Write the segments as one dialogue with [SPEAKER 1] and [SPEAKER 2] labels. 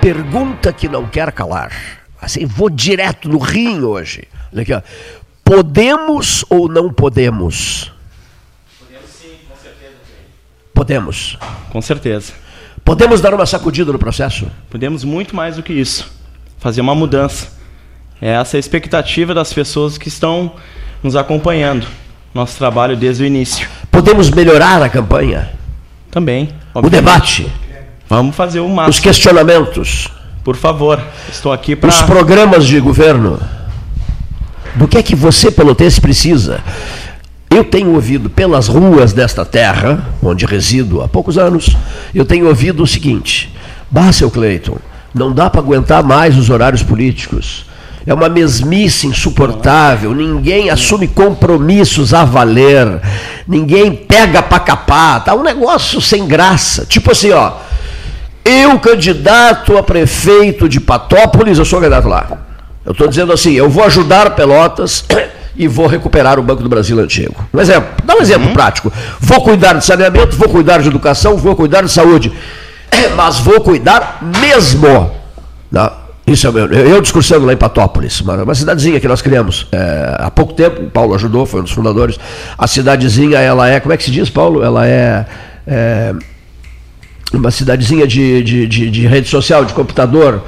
[SPEAKER 1] pergunta que não quer calar. Assim, vou direto no rim hoje. Olha aqui, ó. Podemos ou não podemos? Podemos sim, com certeza. Podemos.
[SPEAKER 2] Com certeza.
[SPEAKER 1] Podemos dar uma sacudida no processo?
[SPEAKER 2] Podemos muito mais do que isso. Fazer uma mudança. É essa a expectativa das pessoas que estão nos acompanhando. Nosso trabalho desde o início.
[SPEAKER 1] Podemos melhorar a campanha?
[SPEAKER 2] Também.
[SPEAKER 1] Obviamente. O debate?
[SPEAKER 2] Vamos fazer o máximo.
[SPEAKER 1] Os questionamentos?
[SPEAKER 2] Por favor, estou aqui para.
[SPEAKER 1] Os programas de governo? Do que é que você, pelotense, precisa? Eu tenho ouvido pelas ruas desta terra, onde resido há poucos anos, eu tenho ouvido o seguinte: Bah, seu Cleiton, não dá para aguentar mais os horários políticos. É uma mesmice insuportável, ninguém assume compromissos a valer, ninguém pega para capar, tá um negócio sem graça. Tipo assim, ó, eu candidato a prefeito de Patópolis, eu sou candidato lá. Eu estou dizendo assim, eu vou ajudar Pelotas e vou recuperar o Banco do Brasil antigo. Um exemplo, dá um exemplo uhum. prático. Vou cuidar de saneamento, vou cuidar de educação, vou cuidar de saúde. Mas vou cuidar mesmo. Não, isso é meu. Eu discursando lá em Patópolis, uma, uma cidadezinha que nós criamos é, há pouco tempo, o Paulo ajudou, foi um dos fundadores. A cidadezinha, ela é, como é que se diz, Paulo? Ela é, é uma cidadezinha de, de, de, de rede social, de computador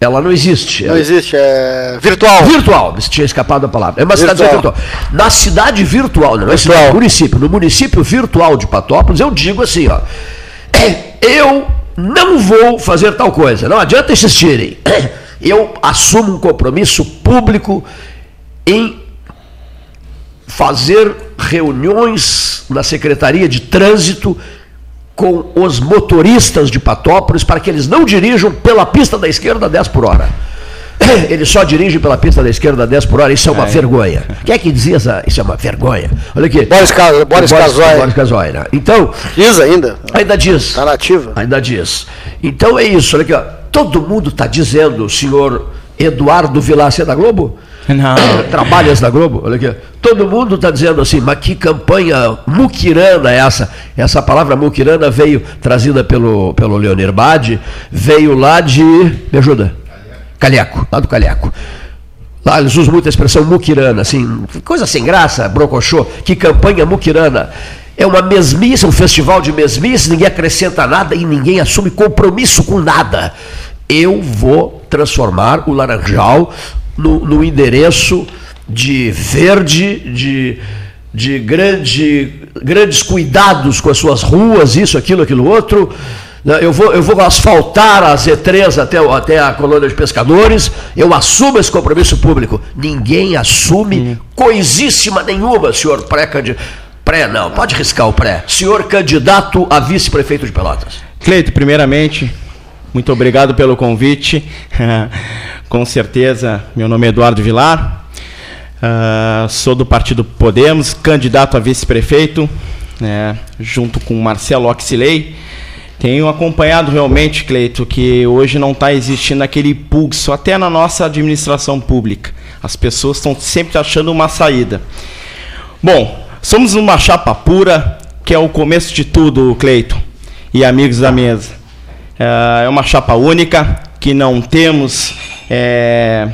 [SPEAKER 1] ela não existe.
[SPEAKER 3] Não existe, é virtual.
[SPEAKER 1] Virtual, me tinha escapado a palavra. É uma virtual. cidade virtual. Na cidade virtual, não é cidade, município. No município virtual de Patópolis, eu digo assim, ó. Eu não vou fazer tal coisa. Não adianta insistirem. Eu assumo um compromisso público em fazer reuniões na Secretaria de Trânsito com os motoristas de Patópolis para que eles não dirijam pela pista da esquerda 10 por hora. Eles só dirigem pela pista da esquerda 10 por hora, isso é uma é. vergonha. Quem é que dizia essa, isso é uma vergonha? Olha aqui.
[SPEAKER 3] Boris, Ca... Boris, Casoy.
[SPEAKER 1] Boris Casoy, né? Então.
[SPEAKER 3] Diz ainda?
[SPEAKER 1] Ainda diz.
[SPEAKER 3] Está nativa.
[SPEAKER 1] Ainda diz. Então é isso, olha aqui, ó. Todo mundo está dizendo, o senhor Eduardo Vilácia da Globo,
[SPEAKER 2] não.
[SPEAKER 1] Trabalhas na Globo, olha aqui. Todo mundo está dizendo assim, mas que campanha muquirana é essa? Essa palavra muquirana veio trazida pelo, pelo Leonir Bade, veio lá de. Me ajuda? Calhaco, lá do Calhaco. Lá eles usam muito a expressão muquirana, assim, coisa sem graça, brocochô. Que campanha muquirana. É uma mesmice, um festival de mesmice, ninguém acrescenta nada e ninguém assume compromisso com nada. Eu vou transformar o Laranjal no, no endereço de verde, de, de grande, grandes cuidados com as suas ruas, isso, aquilo, aquilo outro. Né? Eu vou, eu vou asfaltar a Z3 até, até a colônia de pescadores. Eu assumo esse compromisso público. Ninguém assume hum. coisíssima nenhuma, senhor pré-candidato. Pré, não, pode riscar o pré. Senhor candidato a vice-prefeito de Pelotas.
[SPEAKER 2] Cleito, primeiramente, muito obrigado pelo convite. Com certeza, meu nome é Eduardo Vilar, uh, sou do Partido Podemos, candidato a vice-prefeito, né, junto com Marcelo Oxilei. Tenho acompanhado realmente, Cleito, que hoje não está existindo aquele pulso, até na nossa administração pública. As pessoas estão sempre achando uma saída. Bom, somos uma chapa pura, que é o começo de tudo, Cleito, e amigos da mesa. É, é uma chapa única, que não temos, é,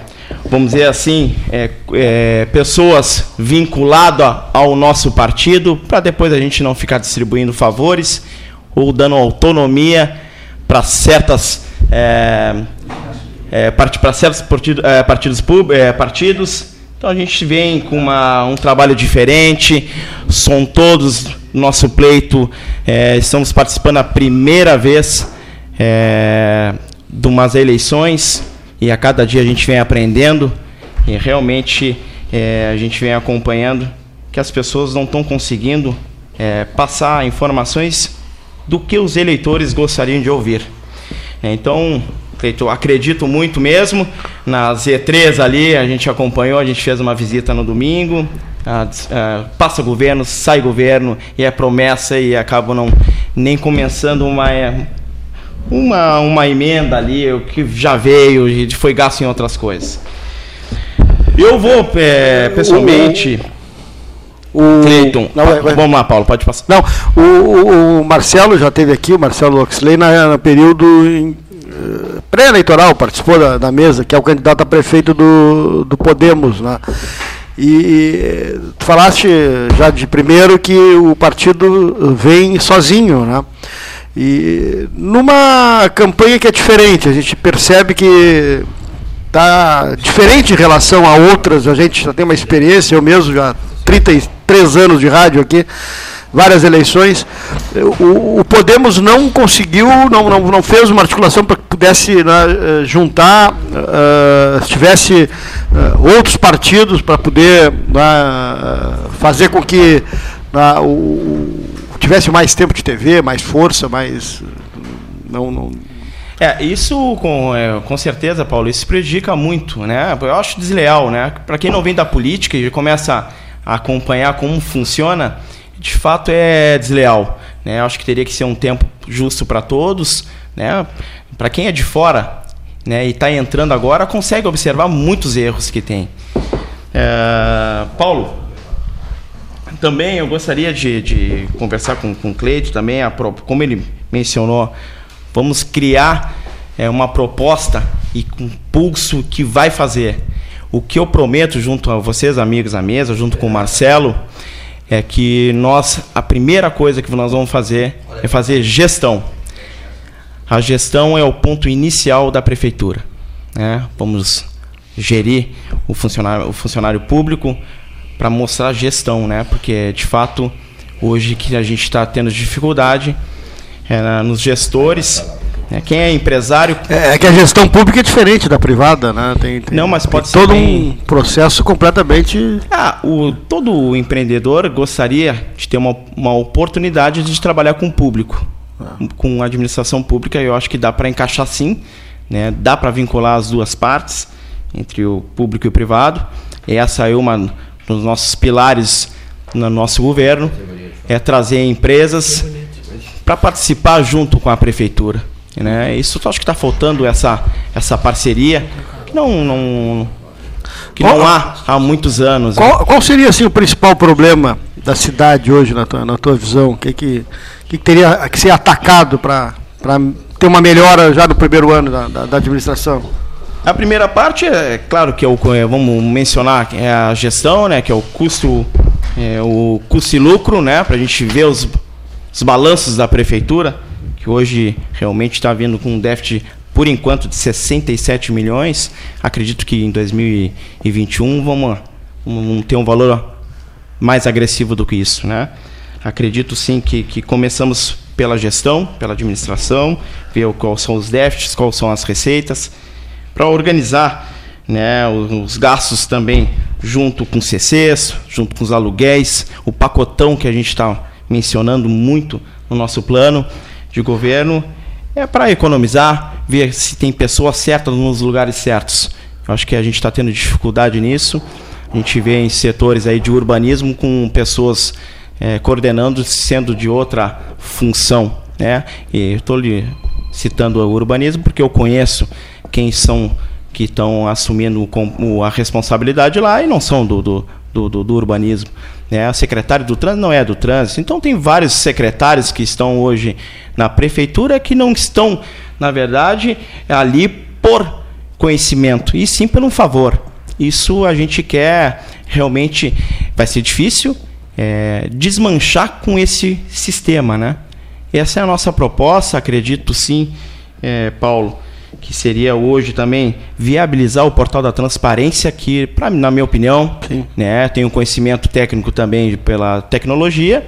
[SPEAKER 2] vamos dizer assim, é, é, pessoas vinculadas ao nosso partido, para depois a gente não ficar distribuindo favores ou dando autonomia para certas é, é, para certos partido, partidos partidos. Então a gente vem com uma, um trabalho diferente, são todos nosso pleito, estamos participando a primeira vez é, de umas eleições e a cada dia a gente vem aprendendo e realmente é, a gente vem acompanhando que as pessoas não estão conseguindo é, passar informações do que os eleitores gostariam de ouvir. É, então, eu acredito muito mesmo. Na Z3 ali, a gente acompanhou, a gente fez uma visita no domingo. A, a, passa governo, sai governo, e é promessa e acaba não nem começando uma uma, uma emenda ali, o que já veio e foi gasto em outras coisas. Eu vou, é, pessoalmente.
[SPEAKER 3] O, Cleiton,
[SPEAKER 2] não, vai, vai. vamos lá, Paulo, pode passar.
[SPEAKER 3] Não, o, o, Marcelo já teve aqui, o Marcelo Oxley, na, no período em, pré-eleitoral, participou da, da, mesa, que é o candidato a prefeito do, do Podemos. Né? E tu falaste já de primeiro que o partido vem sozinho, né? E numa campanha que é diferente, a gente percebe que está diferente em relação a outras, a gente já tem uma experiência, eu mesmo já 33 anos de rádio aqui, várias eleições. O, o Podemos não conseguiu, não, não, não fez uma articulação para que pudesse né, juntar, uh, tivesse uh, outros partidos para poder uh, fazer com que uh, o, tivesse mais tempo de TV, mais força, mais. Não, não...
[SPEAKER 2] É, isso com, é, com certeza, Paulo, isso prejudica muito, né? Eu acho desleal, né? Para quem não vem da política e começa a acompanhar como funciona, de fato é desleal. Né? Eu acho que teria que ser um tempo justo para todos, né? Para quem é de fora, né, e está entrando agora, consegue observar muitos erros que tem. É, Paulo, também eu gostaria de, de conversar com, com o Cleide também, a, como ele mencionou, vamos criar é, uma proposta e com pulso que vai fazer. O que eu prometo junto a vocês, amigos à mesa, junto com o Marcelo, é que nós, a primeira coisa que nós vamos fazer é fazer gestão. A gestão é o ponto inicial da prefeitura. Né? Vamos gerir o funcionário, o funcionário público, para mostrar a gestão, né? Porque de fato hoje que a gente está tendo dificuldade é, nos gestores. Né? Quem é empresário.
[SPEAKER 3] É, é, que a gestão pública é diferente da privada, né?
[SPEAKER 2] Tem, tem Não, mas pode
[SPEAKER 3] ser. Todo bem... um processo completamente.
[SPEAKER 2] Ah, o, todo empreendedor gostaria de ter uma, uma oportunidade de trabalhar com o público. Ah. Com a administração pública, eu acho que dá para encaixar sim. Né? Dá para vincular as duas partes, entre o público e o privado. Essa é uma nos nossos pilares no nosso governo, é trazer empresas para participar junto com a prefeitura. Né? Isso eu acho que está faltando essa, essa parceria que não, não, que qual, não há há muitos anos.
[SPEAKER 3] Qual, né? qual, seria assim, o principal problema da cidade hoje, na tua, na tua visão? O que, que, que teria que ser atacado para ter uma melhora já no primeiro ano da, da, da administração?
[SPEAKER 2] A primeira parte é claro que é o é, vamos mencionar é a gestão, né, que é o custo é, o custo e lucro, né, para a gente ver os, os balanços da prefeitura, que hoje realmente está vindo com um déficit por enquanto de 67 milhões. Acredito que em 2021 vamos, vamos ter um valor mais agressivo do que isso, né? Acredito sim que, que começamos pela gestão, pela administração, ver quais são os déficits, quais são as receitas para organizar né, os gastos também junto com CCs, junto com os aluguéis, o pacotão que a gente está mencionando muito no nosso plano de governo, é para economizar, ver se tem pessoas certas nos lugares certos. Eu acho que a gente está tendo dificuldade nisso. A gente vê em setores aí de urbanismo com pessoas é, coordenando, sendo de outra função. Né? E estou lhe citando o urbanismo porque eu conheço quem são que estão assumindo a responsabilidade lá e não são do, do, do, do urbanismo. Né? A secretária do trânsito não é do trânsito. Então tem vários secretários que estão hoje na prefeitura que não estão, na verdade, ali por conhecimento, e sim pelo favor. Isso a gente quer realmente. Vai ser difícil é, desmanchar com esse sistema. Né? Essa é a nossa proposta, acredito sim, é, Paulo que seria hoje também viabilizar o portal da transparência, que, pra, na minha opinião, Sim. né, tenho conhecimento técnico também pela tecnologia,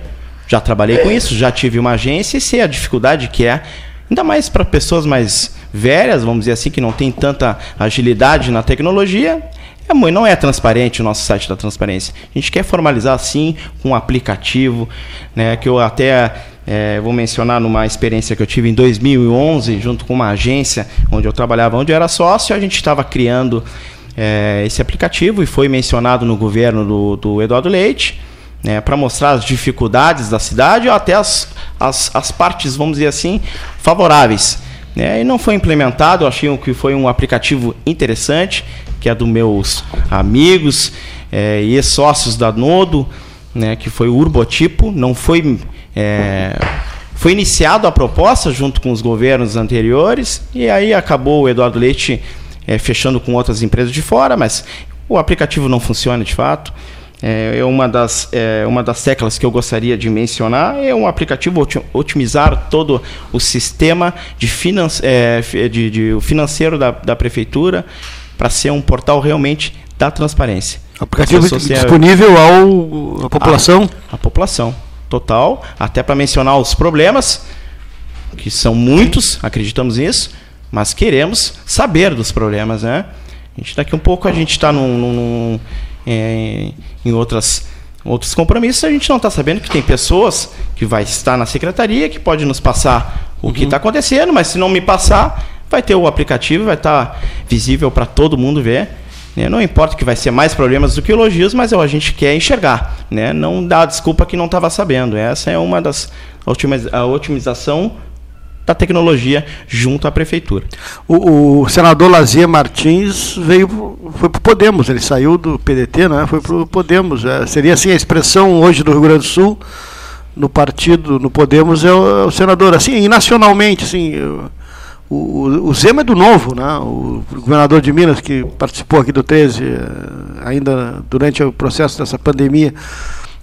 [SPEAKER 2] já trabalhei com isso, já tive uma agência e sei a dificuldade que é, ainda mais para pessoas mais velhas, vamos dizer assim, que não tem tanta agilidade na tecnologia, é, não é transparente o nosso site da transparência. A gente quer formalizar assim com um aplicativo, né, que eu até é, vou mencionar numa experiência que eu tive em 2011, junto com uma agência onde eu trabalhava, onde eu era sócio, a gente estava criando é, esse aplicativo e foi mencionado no governo do, do Eduardo Leite, né, para mostrar as dificuldades da cidade ou até as, as, as partes, vamos dizer assim, favoráveis. Né, e não foi implementado, eu achei que foi um aplicativo interessante, que é dos meus amigos é, e sócios da Nodo, né, que foi o Urbotipo, não foi é, foi iniciado a proposta junto com os governos anteriores e aí acabou o Eduardo Leite é, fechando com outras empresas de fora, mas o aplicativo não funciona de fato. É, é uma das, é uma das teclas que eu gostaria de mencionar é um aplicativo otimizar todo o sistema de, finan é, de, de financeiro da, da prefeitura para ser um portal realmente da transparência.
[SPEAKER 3] Aplicativo disponível ao, à população?
[SPEAKER 2] A, a população, total. Até para mencionar os problemas, que são muitos, acreditamos nisso, mas queremos saber dos problemas, né? A gente, daqui um pouco a gente está é, em outras, outros compromissos, a gente não está sabendo que tem pessoas que vai estar na secretaria que pode nos passar o uhum. que está acontecendo, mas se não me passar, vai ter o aplicativo, vai estar tá visível para todo mundo ver. Né? Não importa que vai ser mais problemas do que elogios, mas a gente quer enxergar. Né? Não dá desculpa que não estava sabendo. Essa é uma das a otimização da tecnologia junto à prefeitura.
[SPEAKER 3] O, o senador Lazia Martins veio foi para o Podemos, ele saiu do PDT, né? Foi para o Podemos. É, seria assim a expressão hoje do Rio Grande do Sul no partido, no Podemos é o, é o senador assim e nacionalmente assim. O, o Zema é do Novo, né? o governador de Minas, que participou aqui do 13, eh, ainda durante o processo dessa pandemia.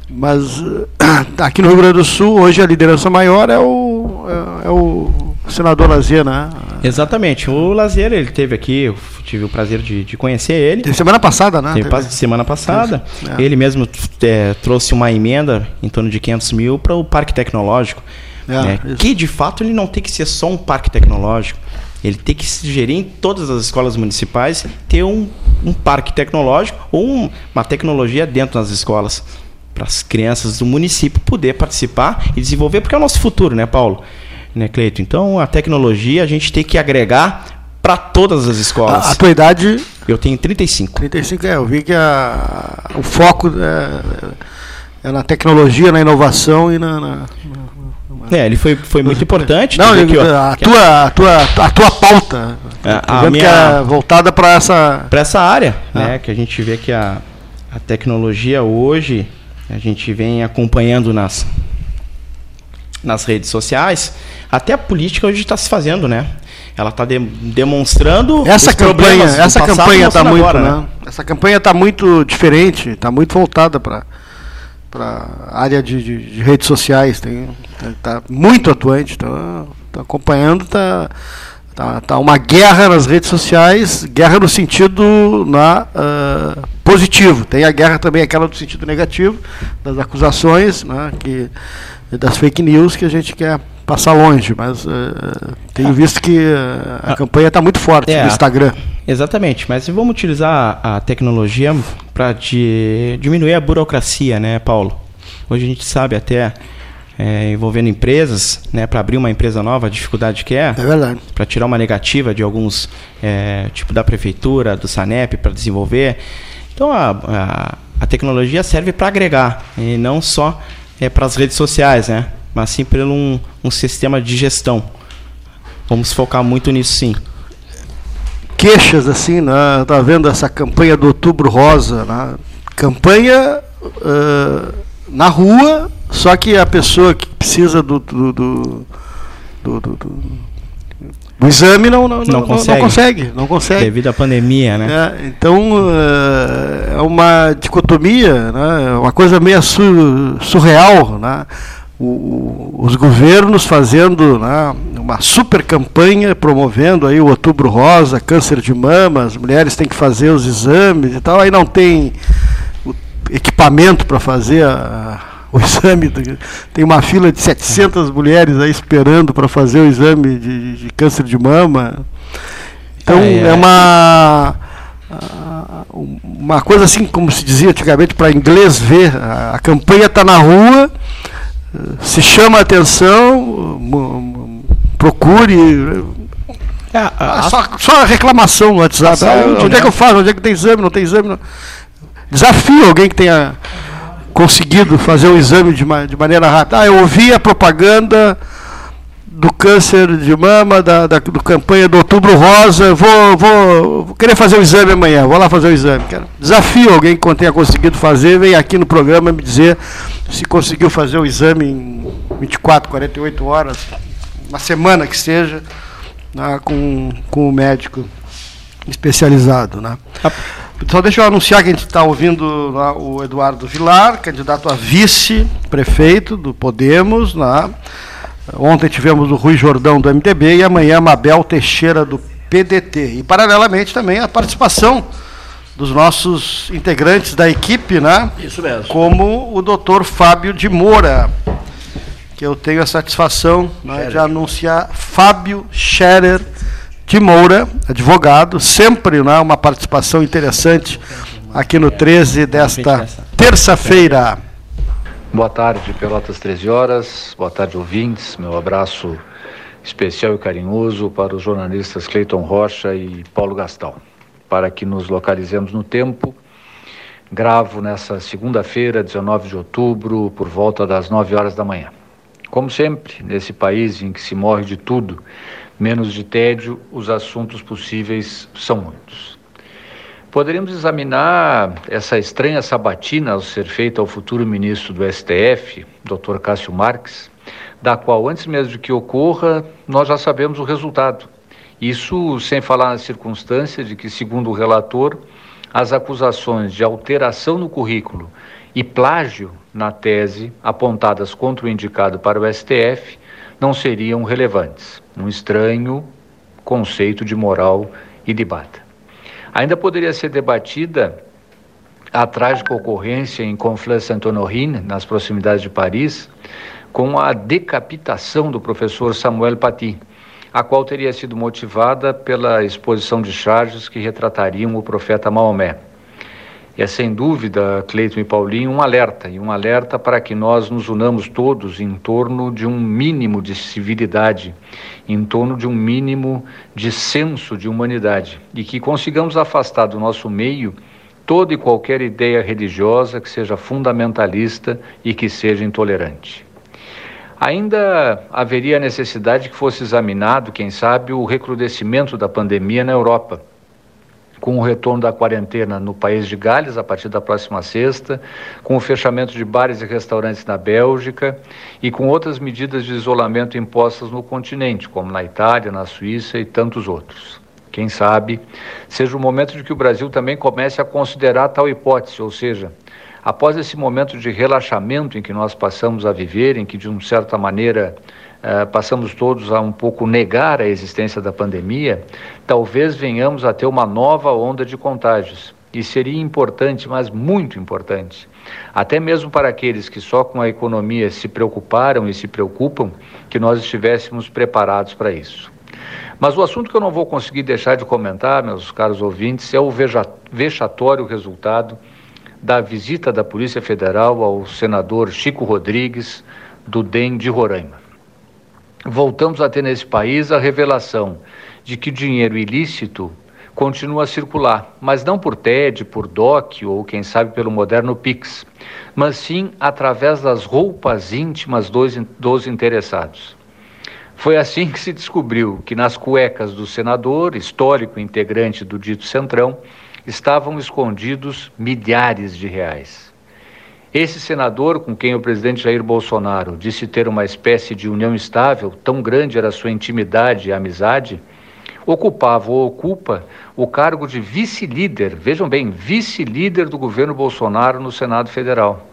[SPEAKER 3] Mas aqui no Rio Grande do Sul, hoje a liderança maior é o, é, é o senador Lazier, né?
[SPEAKER 2] Exatamente. O Lazier, ele teve aqui, eu tive o prazer de, de conhecer ele.
[SPEAKER 3] Teve semana passada, né?
[SPEAKER 2] Teve, teve. semana passada. É. Ele mesmo é, trouxe uma emenda em torno de 500 mil para o Parque Tecnológico. É, né? Que de fato ele não tem que ser só um parque tecnológico. Ele tem que se gerir em todas as escolas municipais, ter um, um parque tecnológico ou um, uma tecnologia dentro das escolas para as crianças do município poder participar e desenvolver, porque é o nosso futuro, né, Paulo? Né, Cleito? Então, a tecnologia a gente tem que agregar para todas as escolas.
[SPEAKER 3] A, a, tua idade?
[SPEAKER 2] Eu tenho 35.
[SPEAKER 3] 35, é. Eu vi que a, o foco é, é na tecnologia, na inovação e na, na
[SPEAKER 2] é, ele foi, foi muito importante.
[SPEAKER 3] Não, aqui, ó, a, tua, a, tua, a tua pauta
[SPEAKER 2] é, a minha, é
[SPEAKER 3] voltada para essa...
[SPEAKER 2] Para essa área, ah. né, que a gente vê que a, a tecnologia hoje, a gente vem acompanhando nas, nas redes sociais, até a política hoje está se fazendo, né? Ela está de, demonstrando
[SPEAKER 3] essa campanha, essa campanha está muito, agora, né? né? Essa campanha está muito diferente, está muito voltada para para área de, de, de, redes sociais, tem tá, tá muito atuante, tá, tá acompanhando, tá, tá, tá uma guerra nas redes sociais, guerra no sentido na, uh, positivo. Tem a guerra também aquela no sentido negativo, das acusações, né, que das fake news que a gente quer passar longe, mas uh, tenho visto que uh, a campanha está muito forte é, no Instagram.
[SPEAKER 2] Exatamente, mas vamos utilizar a tecnologia para diminuir a burocracia, né, Paulo? Hoje a gente sabe até é, envolvendo empresas, né, para abrir uma empresa nova, a dificuldade que é.
[SPEAKER 3] É verdade.
[SPEAKER 2] Para tirar uma negativa de alguns, é, tipo da prefeitura, do Sanep, para desenvolver. Então a, a, a tecnologia serve para agregar e não só é, para as redes sociais, né? Mas sim pelo um, um sistema de gestão. Vamos focar muito nisso sim
[SPEAKER 3] queixas assim, né? Tá vendo essa campanha do Outubro Rosa, né? Campanha uh, na rua, só que a pessoa que precisa do, do, do, do, do, exame não, não, não, consegue. não, consegue. Não consegue.
[SPEAKER 2] Devido à pandemia, né?
[SPEAKER 3] É, então é uma dicotomia, né? uma coisa meio surreal, né? O, os governos fazendo né, uma super campanha promovendo aí o Outubro Rosa, câncer de mama, as mulheres têm que fazer os exames e tal, aí não tem equipamento para fazer a, o exame, tem uma fila de 700 mulheres aí esperando para fazer o exame de, de, câncer de mama. Então é, uma uma coisa assim, como se dizia antigamente, para inglês ver, a, a campanha está na rua, se chama a atenção, procure. É, só, só reclamação no WhatsApp. Saúde, onde né? é que eu faço? Onde é que tem exame? Não tem exame? Não. Desafio alguém que tenha conseguido fazer o exame de, de maneira rápida. Ah, eu ouvi a propaganda do câncer de mama, da, da do campanha do Outubro Rosa, vou, vou, vou, querer fazer o exame amanhã, vou lá fazer o exame. Desafio alguém que tenha conseguido fazer, vem aqui no programa me dizer se conseguiu fazer o exame em 24, 48 horas, uma semana que seja, né, com, com o médico especializado. Né. Só deixa eu anunciar que a gente está ouvindo né, o Eduardo Vilar, candidato a vice-prefeito do Podemos. Né. Ontem tivemos o Rui Jordão do MDB e amanhã Mabel Teixeira do PDT. E, paralelamente, também a participação dos nossos integrantes da equipe, né?
[SPEAKER 1] Isso mesmo.
[SPEAKER 3] Como o doutor Fábio de Moura, que eu tenho a satisfação né, de anunciar Fábio Scherer de Moura, advogado, sempre né, uma participação interessante aqui no 13 desta terça-feira.
[SPEAKER 4] Boa tarde, Pelotas 13 horas. Boa tarde, ouvintes. Meu abraço especial e carinhoso para os jornalistas Cleiton Rocha e Paulo Gastão. Para que nos localizemos no tempo, gravo nessa segunda-feira, 19 de outubro, por volta das 9 horas da manhã. Como sempre, nesse país em que se morre de tudo, menos de tédio, os assuntos possíveis são muitos. Poderíamos examinar essa estranha sabatina ao ser feita ao futuro ministro do STF, Dr. Cássio Marques, da qual, antes mesmo de que ocorra, nós já sabemos o resultado. Isso sem falar na circunstância de que, segundo o relator, as acusações de alteração no currículo e plágio na tese apontadas contra o indicado para o STF não seriam relevantes. Um estranho conceito de moral e debate. Ainda poderia ser debatida a trágica ocorrência em Conflans-Sainte-Honorine, nas proximidades de Paris, com a decapitação do professor Samuel Paty, a qual teria sido motivada pela exposição de charges que retratariam o profeta Maomé. É sem dúvida, Cleiton e Paulinho, um alerta, e um alerta para que nós nos unamos todos em torno de um mínimo de civilidade, em torno de um mínimo de senso de humanidade, e que consigamos afastar do nosso meio toda e qualquer ideia religiosa que seja fundamentalista e que seja intolerante. Ainda haveria necessidade que fosse examinado, quem sabe, o recrudescimento da pandemia na Europa com o retorno da quarentena no país de Gales a partir da próxima sexta, com o fechamento de bares e restaurantes na Bélgica e com outras medidas de isolamento impostas no continente, como na Itália, na Suíça e tantos outros. Quem sabe seja o momento de que o Brasil também comece a considerar tal hipótese, ou seja, após esse momento de relaxamento em que nós passamos a viver, em que de uma certa maneira uh, passamos todos a um pouco negar a existência da pandemia, talvez venhamos a ter uma nova onda de contágios. E seria importante, mas muito importante, até mesmo para aqueles que só com a economia se preocuparam e se preocupam, que nós estivéssemos preparados para isso. Mas o assunto que eu não vou conseguir deixar de comentar, meus caros ouvintes, é o vexatório resultado da visita da Polícia Federal ao senador Chico Rodrigues, do DEM de Roraima voltamos a ter nesse país a revelação de que dinheiro ilícito continua a circular, mas não por TED, por DOC ou quem sabe pelo moderno Pix, mas sim através das roupas íntimas dos, dos interessados. Foi assim que se descobriu que nas cuecas do senador, histórico integrante do dito Centrão, estavam escondidos milhares de reais. Esse senador, com quem o presidente Jair Bolsonaro disse ter uma espécie de união estável, tão grande era sua intimidade e amizade, ocupava ou ocupa o cargo de vice-líder, vejam bem, vice-líder do governo Bolsonaro no Senado Federal.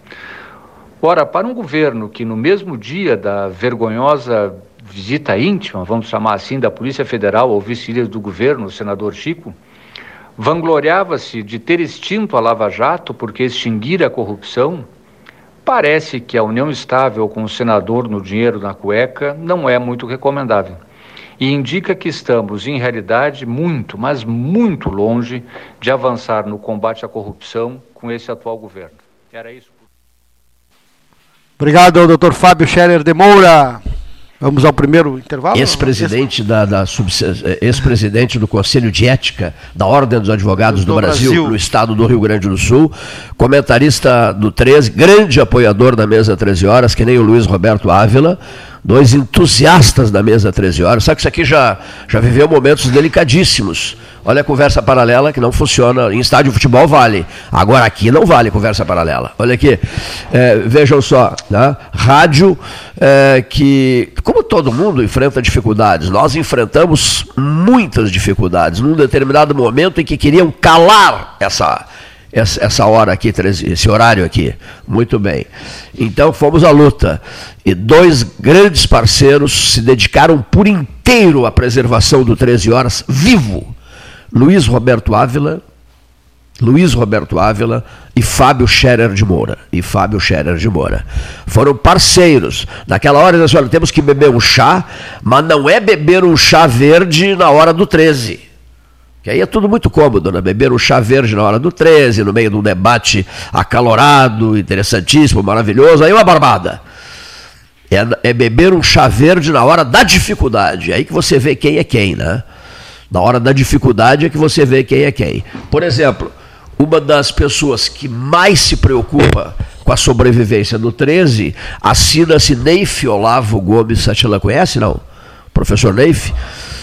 [SPEAKER 4] Ora, para um governo que no mesmo dia da vergonhosa visita íntima, vamos chamar assim, da Polícia Federal ao vice-líder do governo, o senador Chico, vangloriava-se de ter extinto a Lava Jato porque extinguir a corrupção, parece que a união estável com o senador no dinheiro na cueca não é muito recomendável. E indica que estamos, em realidade, muito, mas muito longe de avançar no combate à corrupção com esse atual governo. Era isso.
[SPEAKER 3] Obrigado, doutor Fábio Scherer de Moura. Vamos ao primeiro intervalo?
[SPEAKER 1] Ex-presidente da, da ex-presidente do Conselho de Ética da Ordem dos Advogados do, do Brasil, Brasil, no estado do Rio Grande do Sul, comentarista do 13, grande apoiador da mesa 13 horas, que nem o Luiz Roberto Ávila, dois entusiastas da mesa 13 horas. Sabe que isso aqui já, já viveu momentos delicadíssimos. Olha a conversa paralela que não funciona. Em estádio de futebol vale. Agora aqui não vale conversa paralela. Olha aqui. É, vejam só. Né? Rádio é, que, como todo mundo enfrenta dificuldades, nós enfrentamos muitas dificuldades num determinado momento em que queriam calar essa essa, essa hora aqui, esse horário aqui. Muito bem. Então fomos à luta. E dois grandes parceiros se dedicaram por inteiro à preservação do 13 horas vivo. Luiz Roberto Ávila, Luiz Roberto Ávila e Fábio Scherer de Moura. E Fábio Scherer de Moura. Foram parceiros. Naquela hora, eles falaram, temos que beber um chá, mas não é beber um chá verde na hora do 13 que aí é tudo muito cômodo, né? Beber um chá verde na hora do 13, no meio de um debate acalorado, interessantíssimo, maravilhoso, aí uma barbada. É, é beber um chá verde na hora da dificuldade. É aí que você vê quem é quem, né? Na hora da dificuldade é que você vê quem é quem. Por exemplo, uma das pessoas que mais se preocupa com a sobrevivência do 13, assina-se Neif Olavo Gomes Satila. Conhece, não? Professor Neif?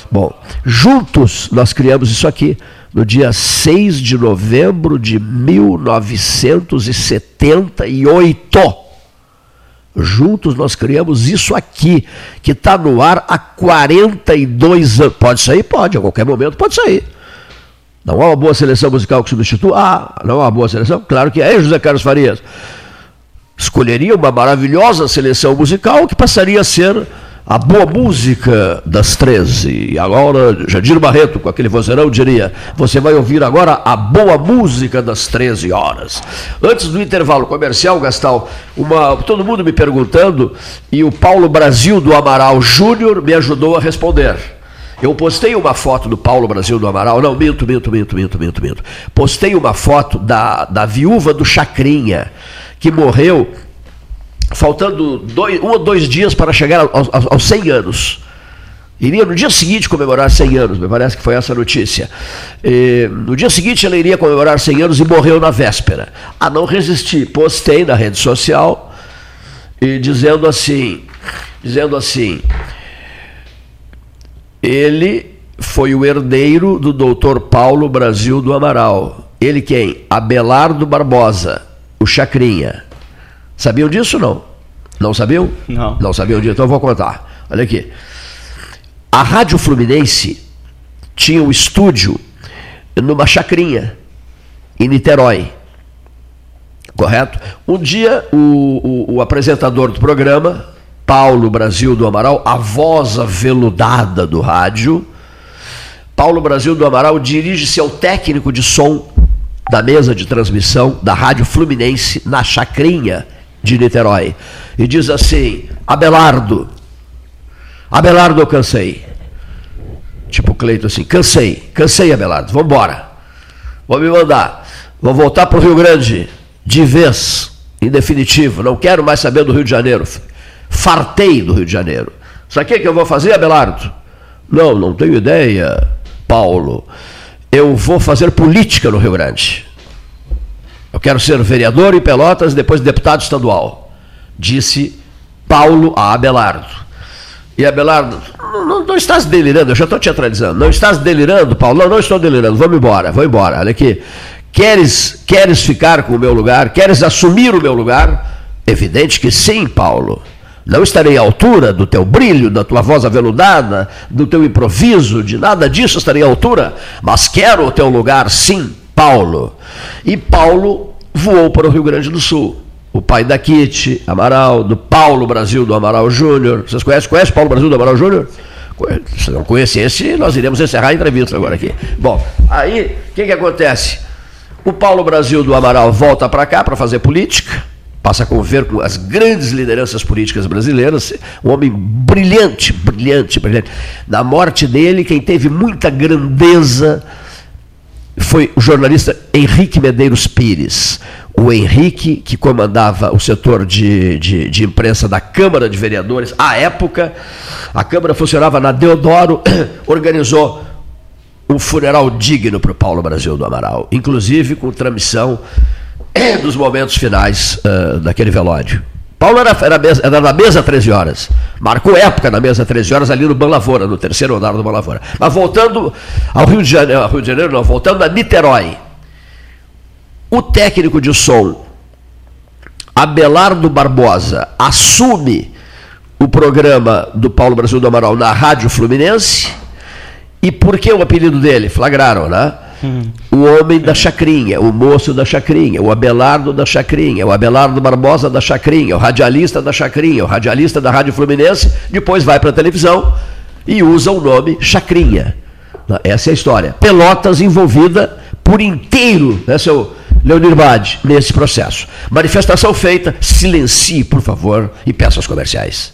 [SPEAKER 1] Bom, juntos nós criamos isso aqui no dia 6 de novembro de 1978. Juntos nós criamos isso aqui, que está no ar há 42 anos. Pode sair? Pode, a qualquer momento pode sair. Não há uma boa seleção musical que substitua? Ah, não há uma boa seleção? Claro que é, José Carlos Farias. Escolheria uma maravilhosa seleção musical que passaria a ser a boa música das 13. E agora, Jadir Barreto, com aquele vozeirão, diria: você vai ouvir agora a boa música das 13 horas. Antes do intervalo comercial, Gastal, uma, todo mundo me perguntando, e o Paulo Brasil do Amaral Júnior me ajudou a responder. Eu postei uma foto do Paulo Brasil do Amaral, não, minto, minto, minto, minto, minto, minto. Postei uma foto da, da viúva do Chacrinha, que morreu faltando dois, um ou dois dias para chegar aos, aos, aos 100 anos. Iria no dia seguinte comemorar 100 anos, me parece que foi essa a notícia. E, no dia seguinte ela iria comemorar 100 anos e morreu na véspera. A não resistir, postei na rede social e dizendo assim, dizendo assim, ele foi o herdeiro do doutor Paulo Brasil do Amaral. Ele quem? Abelardo Barbosa, o Chacrinha. Sabiam disso ou não? Não sabiam?
[SPEAKER 2] Não.
[SPEAKER 1] Não sabiam disso? Então eu vou contar. Olha aqui. A Rádio Fluminense tinha um estúdio numa chacrinha, em Niterói. Correto? Um dia, o, o, o apresentador do programa, Paulo Brasil do Amaral, a voz aveludada do rádio, Paulo Brasil do Amaral dirige-se ao técnico de som da mesa de transmissão da Rádio Fluminense na Chacrinha, de Niterói. E diz assim: Abelardo, Abelardo, eu cansei. Tipo Cleito assim: cansei, cansei, Abelardo, vamos embora. Vou me mandar. Vou voltar para o Rio Grande, de vez, em definitivo. Não quero mais saber do Rio de Janeiro. Fartei do Rio de Janeiro. Sabe o que eu vou fazer, Abelardo? Não, não tenho ideia, Paulo. Eu vou fazer política no Rio Grande. Eu quero ser vereador em Pelotas depois deputado estadual, disse Paulo a Abelardo. E Abelardo, não, não, não estás delirando, eu já estou te atrasando. Não estás delirando, Paulo? Não, não estou delirando, vamos embora, vou embora. Olha aqui. Queres, queres ficar com o meu lugar? Queres assumir o meu lugar? Evidente que sim, Paulo. Não estarei à altura do teu brilho, da tua voz aveludada, do teu improviso, de nada disso estarei à altura, mas quero o teu lugar, sim. Paulo. E Paulo voou para o Rio Grande do Sul. O pai da Kitty Amaral, do Paulo Brasil do Amaral Júnior. Vocês conhecem? Conhece Paulo Brasil do Amaral Júnior? Se não conhecesse, nós iremos encerrar a entrevista agora aqui. Bom, aí, o que, que acontece? O Paulo Brasil do Amaral volta para cá para fazer política, passa a conviver com as grandes lideranças políticas brasileiras, um homem brilhante, brilhante, brilhante. Na morte dele, quem teve muita grandeza foi o jornalista Henrique Medeiros Pires. O Henrique, que comandava o setor de, de, de, imprensa da Câmara de Vereadores, à época, a Câmara funcionava na Deodoro, organizou um funeral digno para o Paulo Brasil do Amaral, inclusive com transmissão dos momentos finais uh, daquele velório. Paulo era, era, era da mesa 13 horas. Marcou época na mesa 13 horas ali no Ban Lavoura, no terceiro andar do Ban Lavoura. Mas voltando ao Rio de Janeiro, Rio de Janeiro não, voltando a Niterói. O técnico de som, Abelardo Barbosa, assume o programa do Paulo Brasil do Amaral na Rádio Fluminense. E por que o apelido dele? Flagraram, né? O homem da chacrinha, o moço da chacrinha, o Abelardo da chacrinha, o Abelardo Barbosa da chacrinha, o radialista da chacrinha, o radialista da Rádio Fluminense, depois vai para a televisão e usa o nome chacrinha. Essa é a história. Pelotas envolvida por inteiro, né, seu Leonir Bade, nesse processo. Manifestação feita, silencie, por favor, e peças comerciais.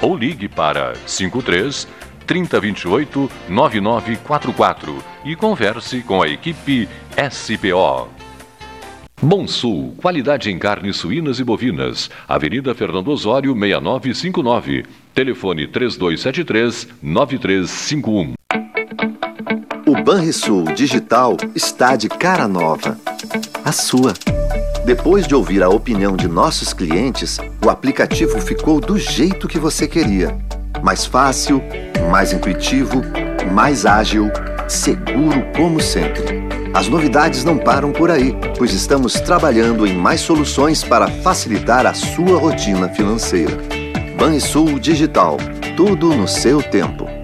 [SPEAKER 5] ou ligue para 53 3028 9944 e converse com a equipe SPO. Bom Sul, qualidade em carnes suínas e bovinas. Avenida Fernando Osório, 6959. Telefone 3273 9351.
[SPEAKER 6] O Banrisul Digital está de cara nova. A sua. Depois de ouvir a opinião de nossos clientes, o aplicativo ficou do jeito que você queria. Mais fácil, mais intuitivo, mais ágil, seguro como sempre. As novidades não param por aí, pois estamos trabalhando em mais soluções para facilitar a sua rotina financeira. Banrisul Digital, tudo no seu tempo.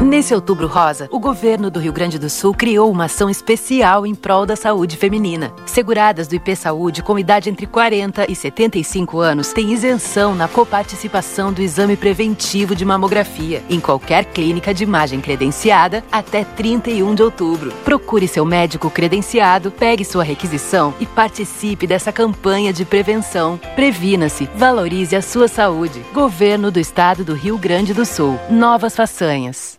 [SPEAKER 7] Nesse Outubro Rosa, o governo do Rio Grande do Sul criou uma ação especial em prol da saúde feminina. Seguradas do IP Saúde com idade entre 40 e 75 anos têm isenção na coparticipação do exame preventivo de mamografia em qualquer clínica de imagem credenciada até 31 de outubro. Procure seu médico credenciado, pegue sua requisição e participe dessa campanha de prevenção. Previna-se, valorize a sua saúde. Governo do Estado do Rio Grande do Sul. Novas façanhas.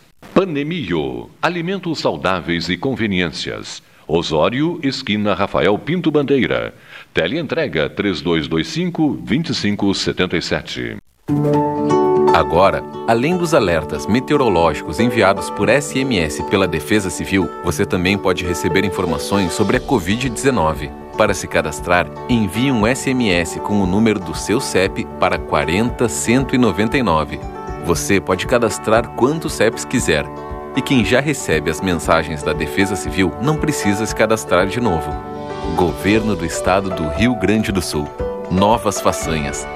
[SPEAKER 5] Panemio, alimentos saudáveis e conveniências. Osório, esquina Rafael Pinto Bandeira. Teleentrega 3225-2577.
[SPEAKER 8] Agora, além dos alertas meteorológicos enviados por SMS pela Defesa Civil, você também pode receber informações sobre a Covid-19. Para se cadastrar, envie um SMS com o número do seu CEP para 40199. Você pode cadastrar quantos CEPs quiser. E quem já recebe as mensagens da Defesa Civil não precisa se cadastrar de novo. Governo do Estado do Rio Grande do Sul. Novas façanhas.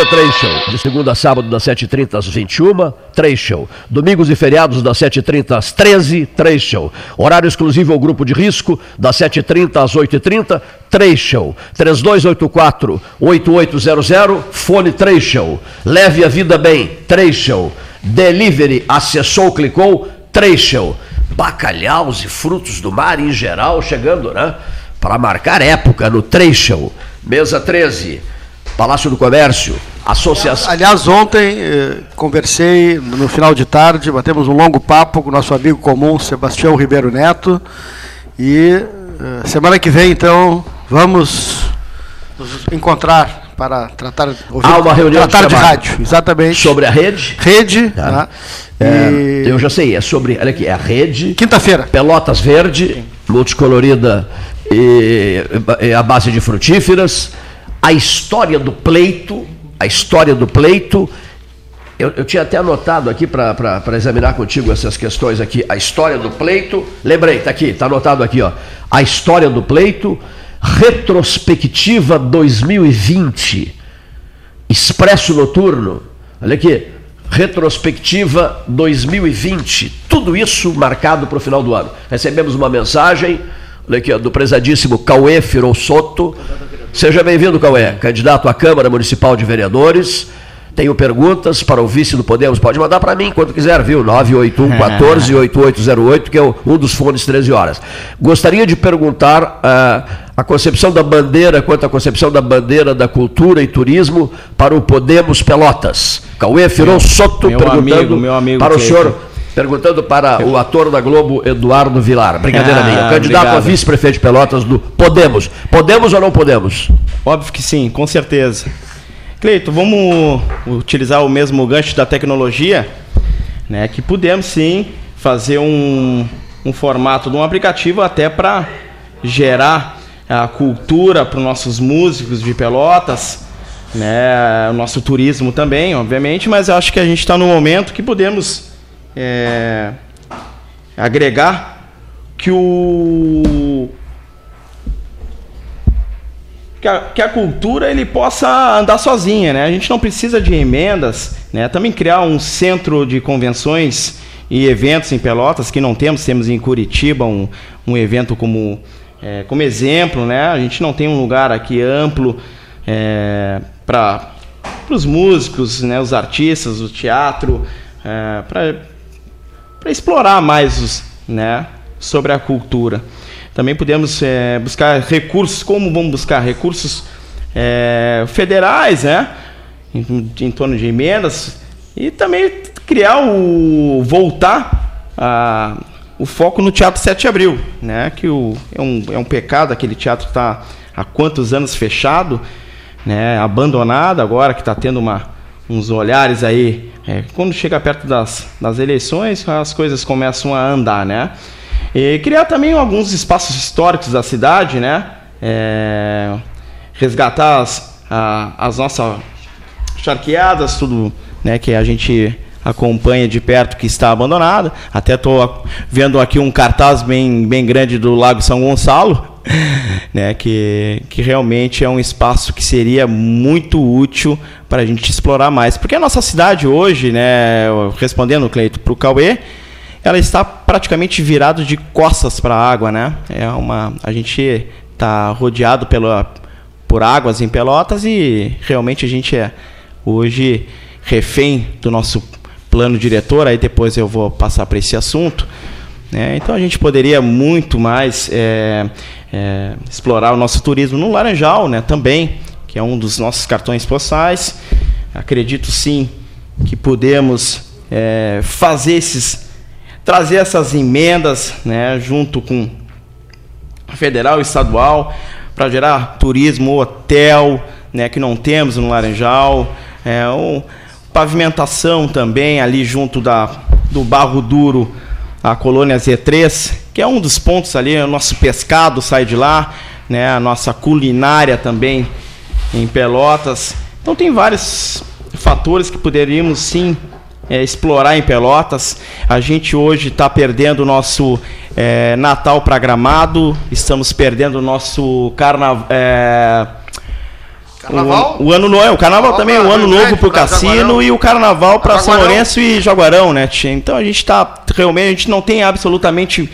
[SPEAKER 1] Toda a vida, três show. De segunda a sábado, das 7h30 às 21 três show. Domingos e feriados, das 7h30 às 13 três show. Horário exclusivo ao grupo de risco, das 7h30 às 8h30, três show. 3284-8800, fone três show. Leve a vida bem, três show. Delivery, acessou, clicou, três show. Bacalhaus e frutos do mar em geral chegando, né? Para marcar época no três show. Mesa 13. Palácio do Comércio, Associação.
[SPEAKER 3] Aliás, ontem eh, conversei no final de tarde, batemos um longo papo com o nosso amigo comum, Sebastião Ribeiro Neto. E eh, semana que vem, então, vamos nos encontrar para tratar, ouvir,
[SPEAKER 1] Há uma reunião
[SPEAKER 3] tratar de,
[SPEAKER 1] trabalho.
[SPEAKER 3] rádio. Exatamente.
[SPEAKER 1] Sobre a rede.
[SPEAKER 3] Rede.
[SPEAKER 1] Tá.
[SPEAKER 3] né?
[SPEAKER 1] É,
[SPEAKER 3] E-
[SPEAKER 1] Eu já sei, é sobre. Olha aqui, é a rede.
[SPEAKER 3] Quinta-feira.
[SPEAKER 1] Pelotas verde, multicolorida e, e a base de frutíferas. A história do pleito. A história do pleito. Eu, eu tinha até anotado aqui para examinar contigo essas questões aqui. A história do pleito. Lembrei, está aqui, está anotado aqui, ó. A história do pleito. Retrospectiva 2020. Expresso Noturno. Olha aqui. Retrospectiva 2020. Tudo isso marcado para o final do ano. Recebemos uma mensagem olha aqui, ó, do prezadíssimo Cauê Firossoto. Seja bem-vindo, Cauê, candidato à Câmara Municipal de Vereadores. Tenho perguntas para o vice do Podemos. Pode mandar para mim quando quiser, viu? 981 14 8808, que é um dos fones 13 horas. Gostaria de perguntar ah, a concepção da bandeira, quanto à concepção da bandeira da cultura e turismo para o Podemos Pelotas. Cauê Firossoto
[SPEAKER 2] meu
[SPEAKER 1] perguntando
[SPEAKER 2] amigo, meu amigo
[SPEAKER 1] para o senhor, perguntando para o ator da Globo, Eduardo Vilar. Brincadeira
[SPEAKER 2] Ah,
[SPEAKER 1] minha. Candidato a
[SPEAKER 2] obrigado.
[SPEAKER 1] vice-prefeito de Pelotas do Podemos. Podemos ou não podemos?
[SPEAKER 2] Óbvio que sim, com certeza. Cleito, vamos utilizar o mesmo gancho da tecnologia, né? Que podemos sim fazer um, um formato de um aplicativo até para gerar a cultura para os nossos músicos de Pelotas, né? O nosso turismo também, obviamente, mas eu acho que a gente está no momento que podemos é, agregar que o que a, que a cultura ele possa andar sozinha, né? A gente não precisa de emendas, né? Também criar um centro de convenções e eventos em Pelotas que não temos, temos em Curitiba um, um evento como é, como exemplo, né? A gente não tem um lugar aqui amplo é, para os músicos, né? Os artistas, o teatro, é, para para explorar mais os, né, sobre a cultura. Também podemos é, buscar recursos, como vamos buscar recursos é, federais, né, em, em torno de emendas, e também criar o voltar a, o foco no Teatro 7 de Abril, né, que o, é, um, é um pecado aquele teatro está há quantos anos fechado, né, abandonado agora que está tendo uma uns olhares aí. é, quando chega perto das, das eleições, as coisas começam a andar, né? E criar também alguns espaços históricos da cidade, né? É, resgatar as, a- as nossas charqueadas, tudo né, que a gente acompanha de perto que está abandonada. Até estou vendo aqui um cartaz bem, bem grande do Lago São Gonçalo, né, que, que realmente é um espaço que seria muito útil para a gente explorar mais. Porque a nossa cidade hoje, né, respondendo, Cleito, para o Cauê, ela está praticamente virado de costas para a água, né? É uma, a gente está rodeado pela, por águas em Pelotas e realmente a gente é hoje refém do nosso plano diretor. Aí depois eu vou passar para esse assunto Né? Então a gente poderia muito mais é, é, explorar o nosso turismo no Laranjal né, também, que é um dos nossos cartões postais. Acredito sim que podemos é, fazer esses, trazer essas emendas né, junto com federal e estadual para gerar turismo, hotel, né, que não temos no Laranjal, é, um, pavimentação também ali junto da, do Barro Duro, a colônia Z3, que é um dos pontos ali, o nosso pescado sai de lá, né, a nossa culinária também em Pelotas. Então tem vários fatores que poderíamos sim é, explorar em Pelotas. A gente hoje está perdendo o nosso é, Natal para Gramado, estamos perdendo o nosso carnaval. É,
[SPEAKER 3] Carnaval?
[SPEAKER 2] O, o ano novo, o carnaval também, o ano novo para o cassino e o carnaval para São Lourenço e Jaguarão, né, tia? Então a gente está realmente, a gente não tem absolutamente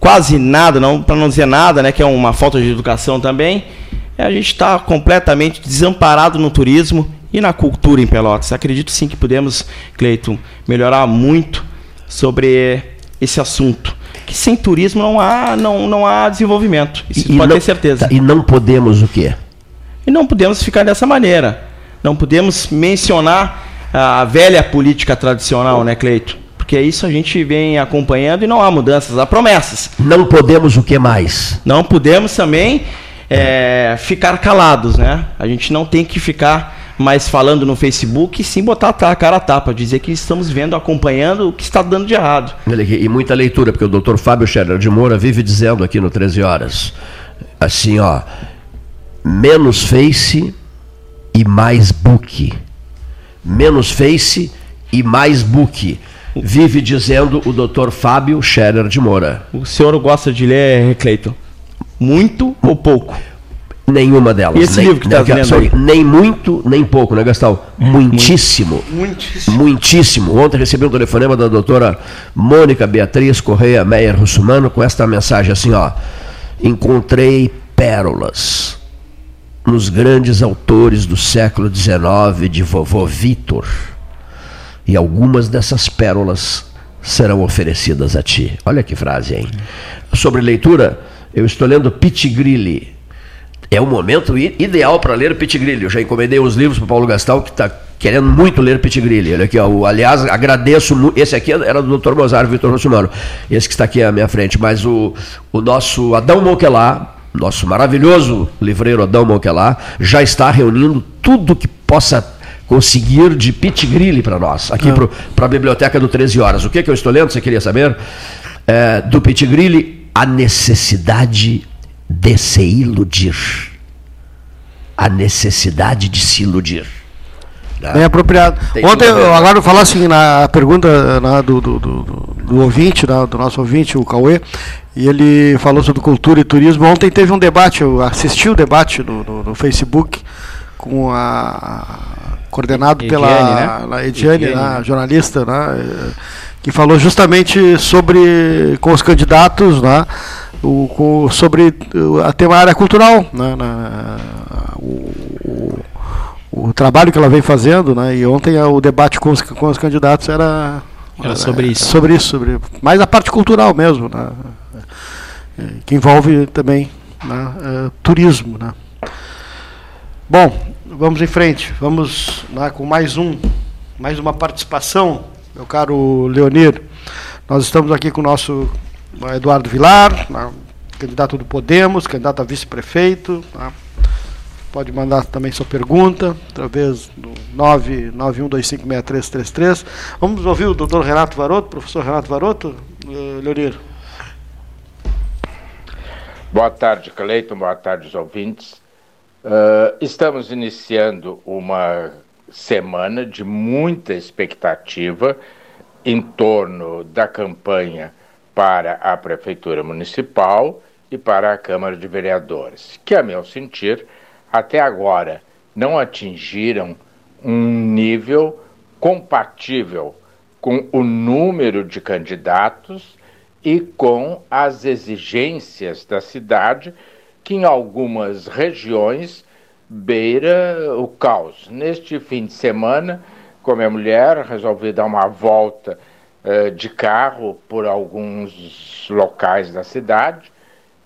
[SPEAKER 2] quase nada, não para não dizer nada, né, que é uma falta de educação também. A gente está completamente desamparado no turismo e na cultura em Pelotas. Acredito sim que podemos, Cleiton, melhorar muito sobre esse assunto. Que sem turismo não há, não, não há desenvolvimento. Isso e, pode
[SPEAKER 1] não,
[SPEAKER 2] ter certeza.
[SPEAKER 1] Tá, e não podemos o quê?
[SPEAKER 2] E não podemos ficar dessa maneira. Não podemos mencionar a velha política tradicional, né, Cleito? Porque isso a gente vem acompanhando e não há mudanças, há promessas.
[SPEAKER 1] Não podemos o que mais?
[SPEAKER 2] Não podemos também é, ficar calados, né? A gente não tem que ficar mais falando no Facebook, sim botar a cara a tapa, dizer que estamos vendo, acompanhando o que está dando de errado.
[SPEAKER 1] E muita leitura, porque o doutor Fábio Scherer de Moura vive dizendo aqui no 13 Horas, assim, ó, menos Face e mais book. Menos Face e mais book. Vive dizendo o doutor Fábio Scherer de Moura.
[SPEAKER 2] O senhor gosta de ler, Cleiton? Muito ou pouco?
[SPEAKER 1] Nenhuma delas.
[SPEAKER 2] E esse
[SPEAKER 1] nem,
[SPEAKER 2] livro que está
[SPEAKER 1] lendo Nem muito, nem pouco, né, Gastão? Muitíssimo.
[SPEAKER 3] Muitíssimo.
[SPEAKER 1] Muitíssimo. Ontem recebi um telefonema da doutora Mônica Beatriz Correia Meyer Russumano com esta mensagem assim, ó. Encontrei pérolas nos grandes autores do século XIX de vovô Vitor. E algumas dessas pérolas serão oferecidas a ti. Olha que frase, hein? Sobre leitura, eu estou lendo Pitigrilli. É o momento ideal para ler Pitigrilli. Eu já encomendei uns livros para o Paulo Gastal, que está querendo muito ler Pitigrilli. Olha aqui, ó, aliás, agradeço. Esse aqui era do Dr. Mozart Vitor Rossumano. Esse que está aqui à minha frente. Mas o, o nosso Adão Monquelar, nosso maravilhoso livreiro Adão Monquelar, já está reunindo tudo que possa conseguir de Pit Grilli para nós, aqui ah. para a biblioteca do 13 Horas. O que, que eu estou lendo? Você queria saber? É, do Pit Grilli, a necessidade de se iludir. A necessidade de se iludir.
[SPEAKER 3] Né? Bem apropriado. Tem Ontem, agora eu falar assim, na pergunta na, do, do, do, do, ouvinte, na, do nosso ouvinte, o Cauê, e ele falou sobre cultura e turismo. Ontem teve um debate, eu assisti o debate no, no, no Facebook com a coordenado Ediane, pela né? Ediane, Ediane. Né, jornalista, né, que falou justamente sobre com os candidatos, né, o, com, sobre a tema área cultural, né, na, o, o, trabalho que ela vem fazendo, né, e ontem o debate com os, com os candidatos era
[SPEAKER 2] era sobre isso.
[SPEAKER 3] Sobre isso, sobre mais a parte cultural mesmo, né? que envolve também né, é, turismo. Né. Bom, vamos em frente. Vamos com mais um, mais uma participação, meu caro Leonir. Nós estamos aqui com o nosso Eduardo Vilar, né, candidato do Podemos, candidato a vice-prefeito. Né. Pode mandar também sua pergunta, através do 991256333. Vamos ouvir o doutor Renato Varoto, professor Renato Varoto, uh, Leonir.
[SPEAKER 9] Boa tarde, Cleiton. Boa tarde, os ouvintes. Uh, estamos iniciando uma semana de muita expectativa em torno da campanha para a Prefeitura Municipal e para a Câmara de Vereadores, que, a meu sentir, até agora não atingiram um nível compatível com o número de candidatos e com as exigências da cidade, que em algumas regiões beira o caos. Neste fim de semana, com a minha mulher, resolvi dar uma volta uh, de carro por alguns locais da cidade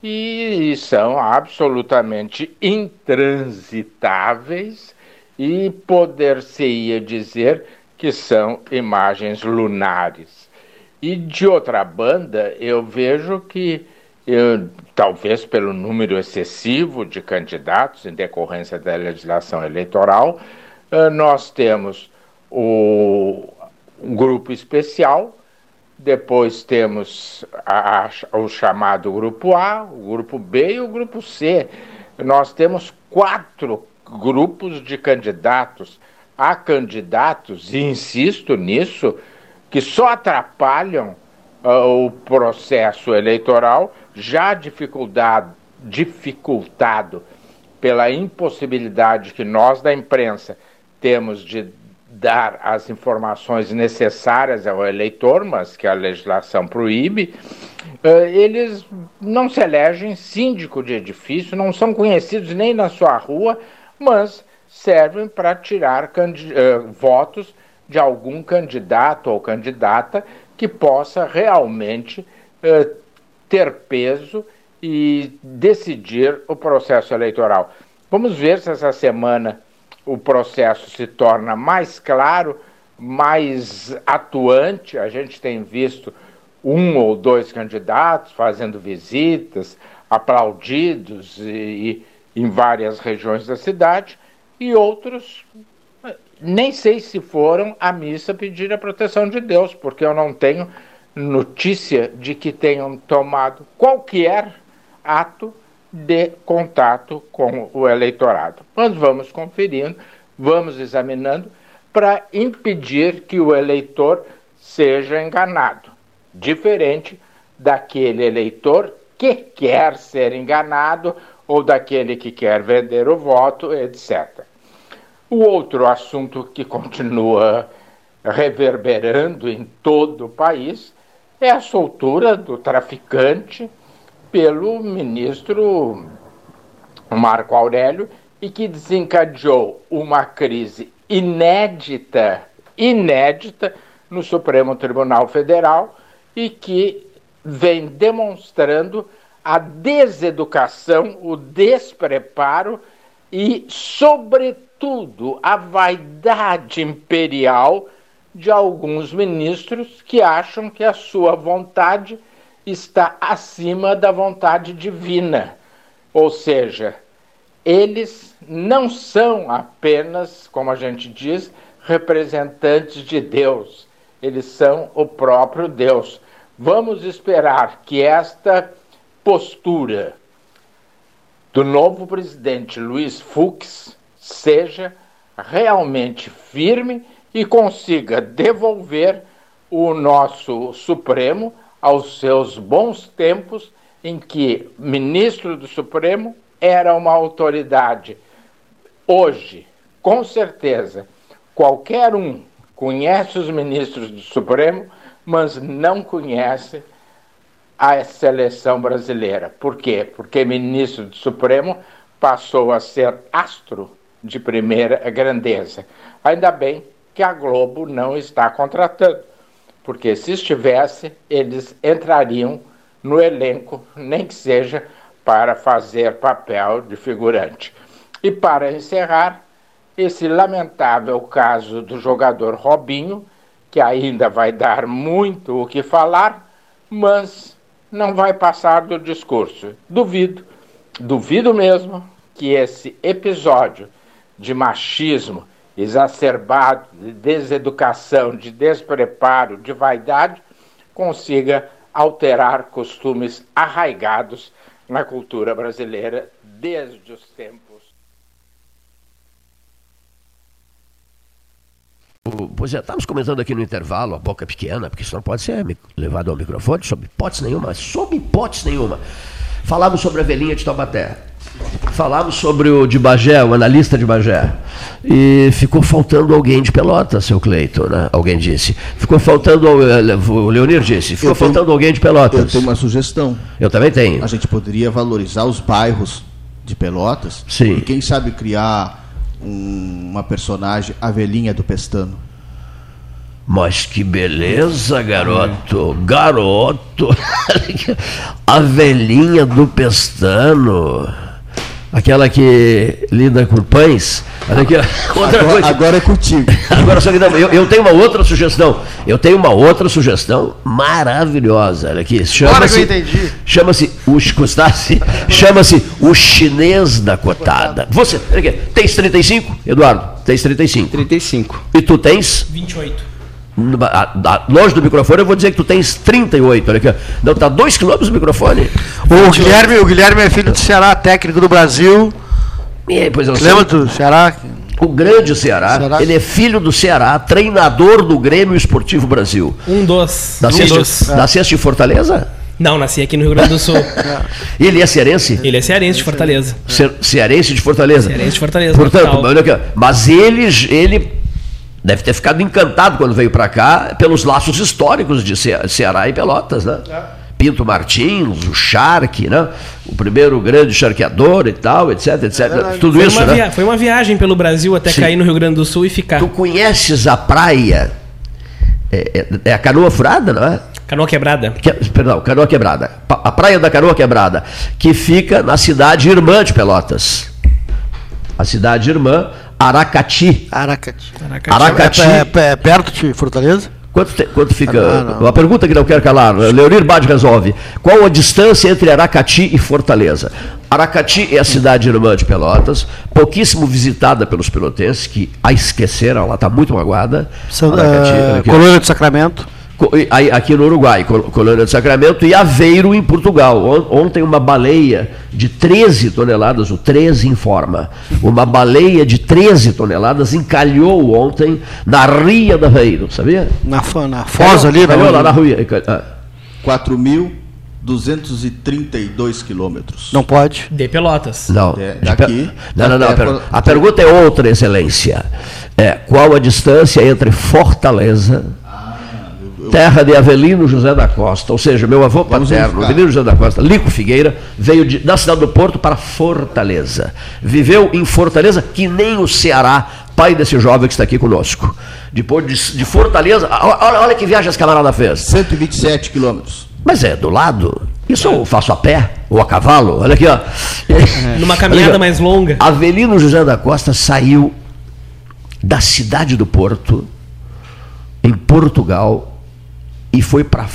[SPEAKER 9] e são absolutamente intransitáveis e poder-se-ia dizer que são imagens lunares. E de outra banda, eu vejo que, eu, talvez pelo número excessivo de candidatos em decorrência da legislação eleitoral, uh, nós temos o grupo especial, depois temos a, a, o chamado grupo A, o grupo B e o grupo C. Nós temos quatro grupos de candidatos. Há candidatos, e insisto nisso, que só atrapalham uh, o processo eleitoral, já dificultado pela impossibilidade que nós da imprensa temos de dar as informações necessárias ao eleitor, mas que a legislação proíbe, uh, eles não se elegem síndico de edifício, não são conhecidos nem na sua rua, mas servem para tirar uh, votos de algum candidato ou candidata que possa realmente uh, ter peso e decidir o processo eleitoral. Vamos ver se essa semana o processo se torna mais claro, mais atuante. A gente tem visto um ou dois candidatos fazendo visitas, aplaudidos e, e, em várias regiões da cidade, e outros nem sei se foram à missa pedir a proteção de Deus, porque eu não tenho notícia de que tenham tomado qualquer ato de contato com o eleitorado. Nós vamos conferindo, vamos examinando para impedir que o eleitor seja enganado, diferente daquele eleitor que quer ser enganado ou daquele que quer vender o voto, etc. O outro assunto que continua reverberando em todo o país é a soltura do traficante pelo ministro Marco Aurélio e que desencadeou uma crise inédita, inédita no Supremo Tribunal Federal e que vem demonstrando a deseducação, o despreparo e, sobretudo, a vaidade imperial de alguns ministros que acham que a sua vontade está acima da vontade divina. Ou seja, eles não são apenas, como a gente diz, representantes de Deus, eles são o próprio Deus. Vamos esperar que esta postura do novo presidente Luiz Fux seja realmente firme e consiga devolver o nosso Supremo aos seus bons tempos em que ministro do Supremo era uma autoridade. Hoje, com certeza, qualquer um conhece os ministros do Supremo, mas não conhece a seleção brasileira. Por quê? Porque ministro do Supremo passou a ser astro de primeira grandeza. Ainda bem que a Globo não está contratando porque se estivesse, eles entrariam no elenco, nem que seja para fazer papel de figurante. E para encerrar, esse lamentável caso do jogador Robinho, que ainda vai dar muito o que falar, mas não vai passar do discurso. Duvido, duvido mesmo que esse episódio de machismo exacerbado de deseducação, de despreparo, de vaidade, consiga alterar costumes arraigados na cultura brasileira desde os tempos.
[SPEAKER 1] Pois é, estávamos comentando aqui no intervalo, a boca pequena, porque isso não pode ser levado ao microfone, sob hipótese nenhuma, sob hipótese nenhuma. Falamos sobre a velhinha de Taubaté. Falamos sobre o de Bagé, o analista de Bagé. E ficou faltando alguém de Pelotas, seu Cleiton, né? Alguém disse. Ficou faltando, eh, o Leonir disse, ficou faltando alguém de Pelotas.
[SPEAKER 10] Eu tenho uma sugestão.
[SPEAKER 1] Eu também tenho.
[SPEAKER 10] A gente poderia valorizar os bairros de Pelotas.
[SPEAKER 1] Sim.
[SPEAKER 10] E quem sabe criar um, uma personagem, a velhinha do Pestano.
[SPEAKER 1] Mas que beleza, garoto. Garoto. A velhinha do pestano. Aquela que lida com pães. Olha aqui, outra
[SPEAKER 10] Agora,
[SPEAKER 1] coisa.
[SPEAKER 10] agora é contigo.
[SPEAKER 1] Agora só que não, eu, eu tenho uma outra sugestão. Eu tenho uma outra sugestão maravilhosa. Olha aqui.
[SPEAKER 3] Agora que
[SPEAKER 1] Chama-se.
[SPEAKER 3] eu entendi.
[SPEAKER 1] Chama-se o Custasse, chama-se o chinês da cotada. Você, olha aqui, tens 35, Eduardo? Tens 35.
[SPEAKER 2] 35.
[SPEAKER 1] E tu tens
[SPEAKER 11] 28.
[SPEAKER 1] Longe do microfone, eu vou dizer que tu tens 38. Olha aqui. Não, tá 2 quilômetros do microfone.
[SPEAKER 3] O Guilherme, o Guilherme é filho do Ceará, técnico do Brasil.
[SPEAKER 1] E aí, pois eu
[SPEAKER 3] Lembra do Ceará?
[SPEAKER 1] O grande Ceará,
[SPEAKER 3] Ceará.
[SPEAKER 1] ele é filho do Ceará, treinador do Grêmio Esportivo Brasil.
[SPEAKER 11] Um dos. Um
[SPEAKER 1] Nasceste,
[SPEAKER 11] dos.
[SPEAKER 1] nasceste em Fortaleza?
[SPEAKER 11] Não, nasci aqui no Rio Grande do Sul.
[SPEAKER 1] Ele é cearense?
[SPEAKER 11] Ele é cearense de Fortaleza.
[SPEAKER 1] Ce- Cearense de Fortaleza.
[SPEAKER 11] Cearense de Fortaleza.
[SPEAKER 1] Portanto, olha aqui, mas ele, ele deve ter ficado encantado quando veio para cá pelos laços históricos de Ce- Ceará e Pelotas, né? Pinto Martins, o Charque, né? O primeiro grande charqueador e tal, etc, etc. Tudo
[SPEAKER 11] foi,
[SPEAKER 1] isso,
[SPEAKER 11] uma
[SPEAKER 1] né?
[SPEAKER 11] foi uma viagem pelo Brasil até
[SPEAKER 1] Sim.
[SPEAKER 11] cair no Rio Grande do Sul e ficar.
[SPEAKER 1] Tu conheces a praia? É, é- é a canoa furada, não é?
[SPEAKER 11] Canoa quebrada.
[SPEAKER 1] Que- perdão, Canoa Quebrada. A praia da Canoa Quebrada, que fica na cidade irmã de Pelotas. A cidade irmã, Aracati.
[SPEAKER 3] Aracati.
[SPEAKER 1] Aracati.
[SPEAKER 3] É, é- é perto de Fortaleza?
[SPEAKER 1] Quanto, te- quanto fica?
[SPEAKER 3] Ah, não, não.
[SPEAKER 1] Uma pergunta que não quero calar. Leonir Bade resolve. Qual a distância entre Aracati e Fortaleza? Aracati é a cidade irmã de Pelotas, pouquíssimo visitada pelos pelotenses, que a esqueceram, ela está muito magoada.
[SPEAKER 3] São,
[SPEAKER 1] Aracati, aqui.
[SPEAKER 3] Colônia do Sacramento.
[SPEAKER 1] Aqui no Uruguai, Col- Colônia do Sacramento, e Aveiro, em Portugal. On- Ontem, uma baleia de 13 toneladas, o 13 informa, uma baleia de 13 toneladas encalhou ontem na Ria da Aveiro, sabia?
[SPEAKER 3] Na, na Foz ali,
[SPEAKER 1] Encalhou
[SPEAKER 3] na,
[SPEAKER 1] lá na Ria. Ah,
[SPEAKER 10] 4.232 quilômetros.
[SPEAKER 3] Não pode.
[SPEAKER 11] De Pelotas.
[SPEAKER 1] Não,
[SPEAKER 10] É,
[SPEAKER 1] de
[SPEAKER 10] daqui,
[SPEAKER 1] não, não, não,
[SPEAKER 10] até
[SPEAKER 1] per- A pergunta é outra, Excelência. É, qual a distância entre Fortaleza, terra de Avelino José da Costa, ou seja, meu avô paterno. Avelino José da Costa, Lico Figueira, veio de- da cidade do Porto para Fortaleza. Viveu em Fortaleza, que nem o Ceará, pai desse jovem que está aqui conosco. Depois de, de Fortaleza, olha, olha que viagem esse camarada fez.
[SPEAKER 10] 127 quilômetros.
[SPEAKER 1] Mas é do lado. Isso eu faço a pé ou a cavalo. Olha aqui, ó.
[SPEAKER 11] Numa caminhada
[SPEAKER 1] aqui,
[SPEAKER 11] mais longa.
[SPEAKER 1] Avelino José da Costa saiu da cidade do Porto, em Portugal, e foi para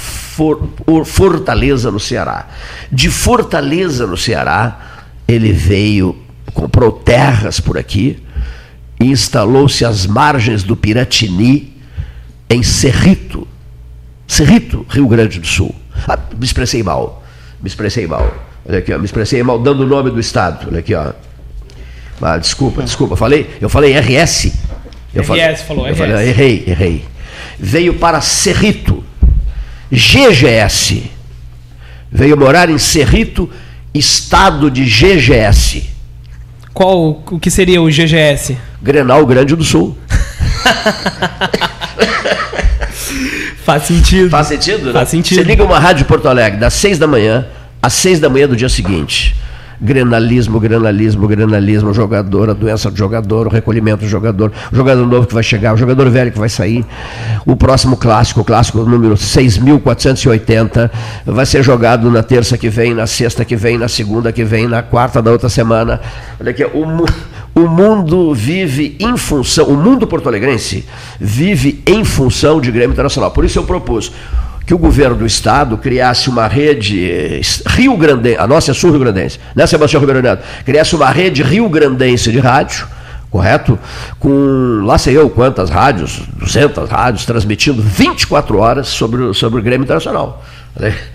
[SPEAKER 1] Fortaleza, no Ceará. De Fortaleza, no Ceará, ele veio, comprou terras por aqui, e instalou-se às margens do Piratini, em Cerrito. Cerrito, Rio Grande do Sul. Ah, me expressei mal. Me expressei mal. Olha aqui, ó, me expressei mal dando o nome do estado. Olha aqui, ó. Ah, desculpa, desculpa. Falei, eu falei RS. Eu
[SPEAKER 11] RS, falou,
[SPEAKER 1] eu
[SPEAKER 11] RS.
[SPEAKER 1] falei, errei, errei. Veio para Cerrito. GGS. Veio morar em Cerrito, estado de GGS.
[SPEAKER 11] Qual o que seria o GGS?
[SPEAKER 1] Grenal Grande do Sul.
[SPEAKER 11] Faz sentido.
[SPEAKER 1] Faz sentido, né?
[SPEAKER 11] Faz sentido.
[SPEAKER 1] Você liga uma rádio de Porto Alegre das seis da manhã às seis da manhã do dia seguinte. Grenalismo, grenalismo, grenalismo, jogador, a doença do jogador, o recolhimento do jogador, o jogador novo que vai chegar, o jogador velho que vai sair. O próximo clássico, o clássico número 6.480, vai ser jogado na terça que vem, na sexta que vem, na segunda que vem, na quarta da outra semana. Olha aqui, o, mu- o mundo vive em função, o mundo porto-alegrense vive em função de Grêmio Internacional. Por isso eu propus que o governo do estado criasse uma rede eh, Rio Grande, a nossa é sul Rio Grandense, né, Sebastião Ribeiro Neto? Criasse uma rede Rio Grandense de rádio, correto? Com lá sei eu quantas rádios, 200 rádios, transmitindo 24 horas sobre, sobre o Grêmio Internacional.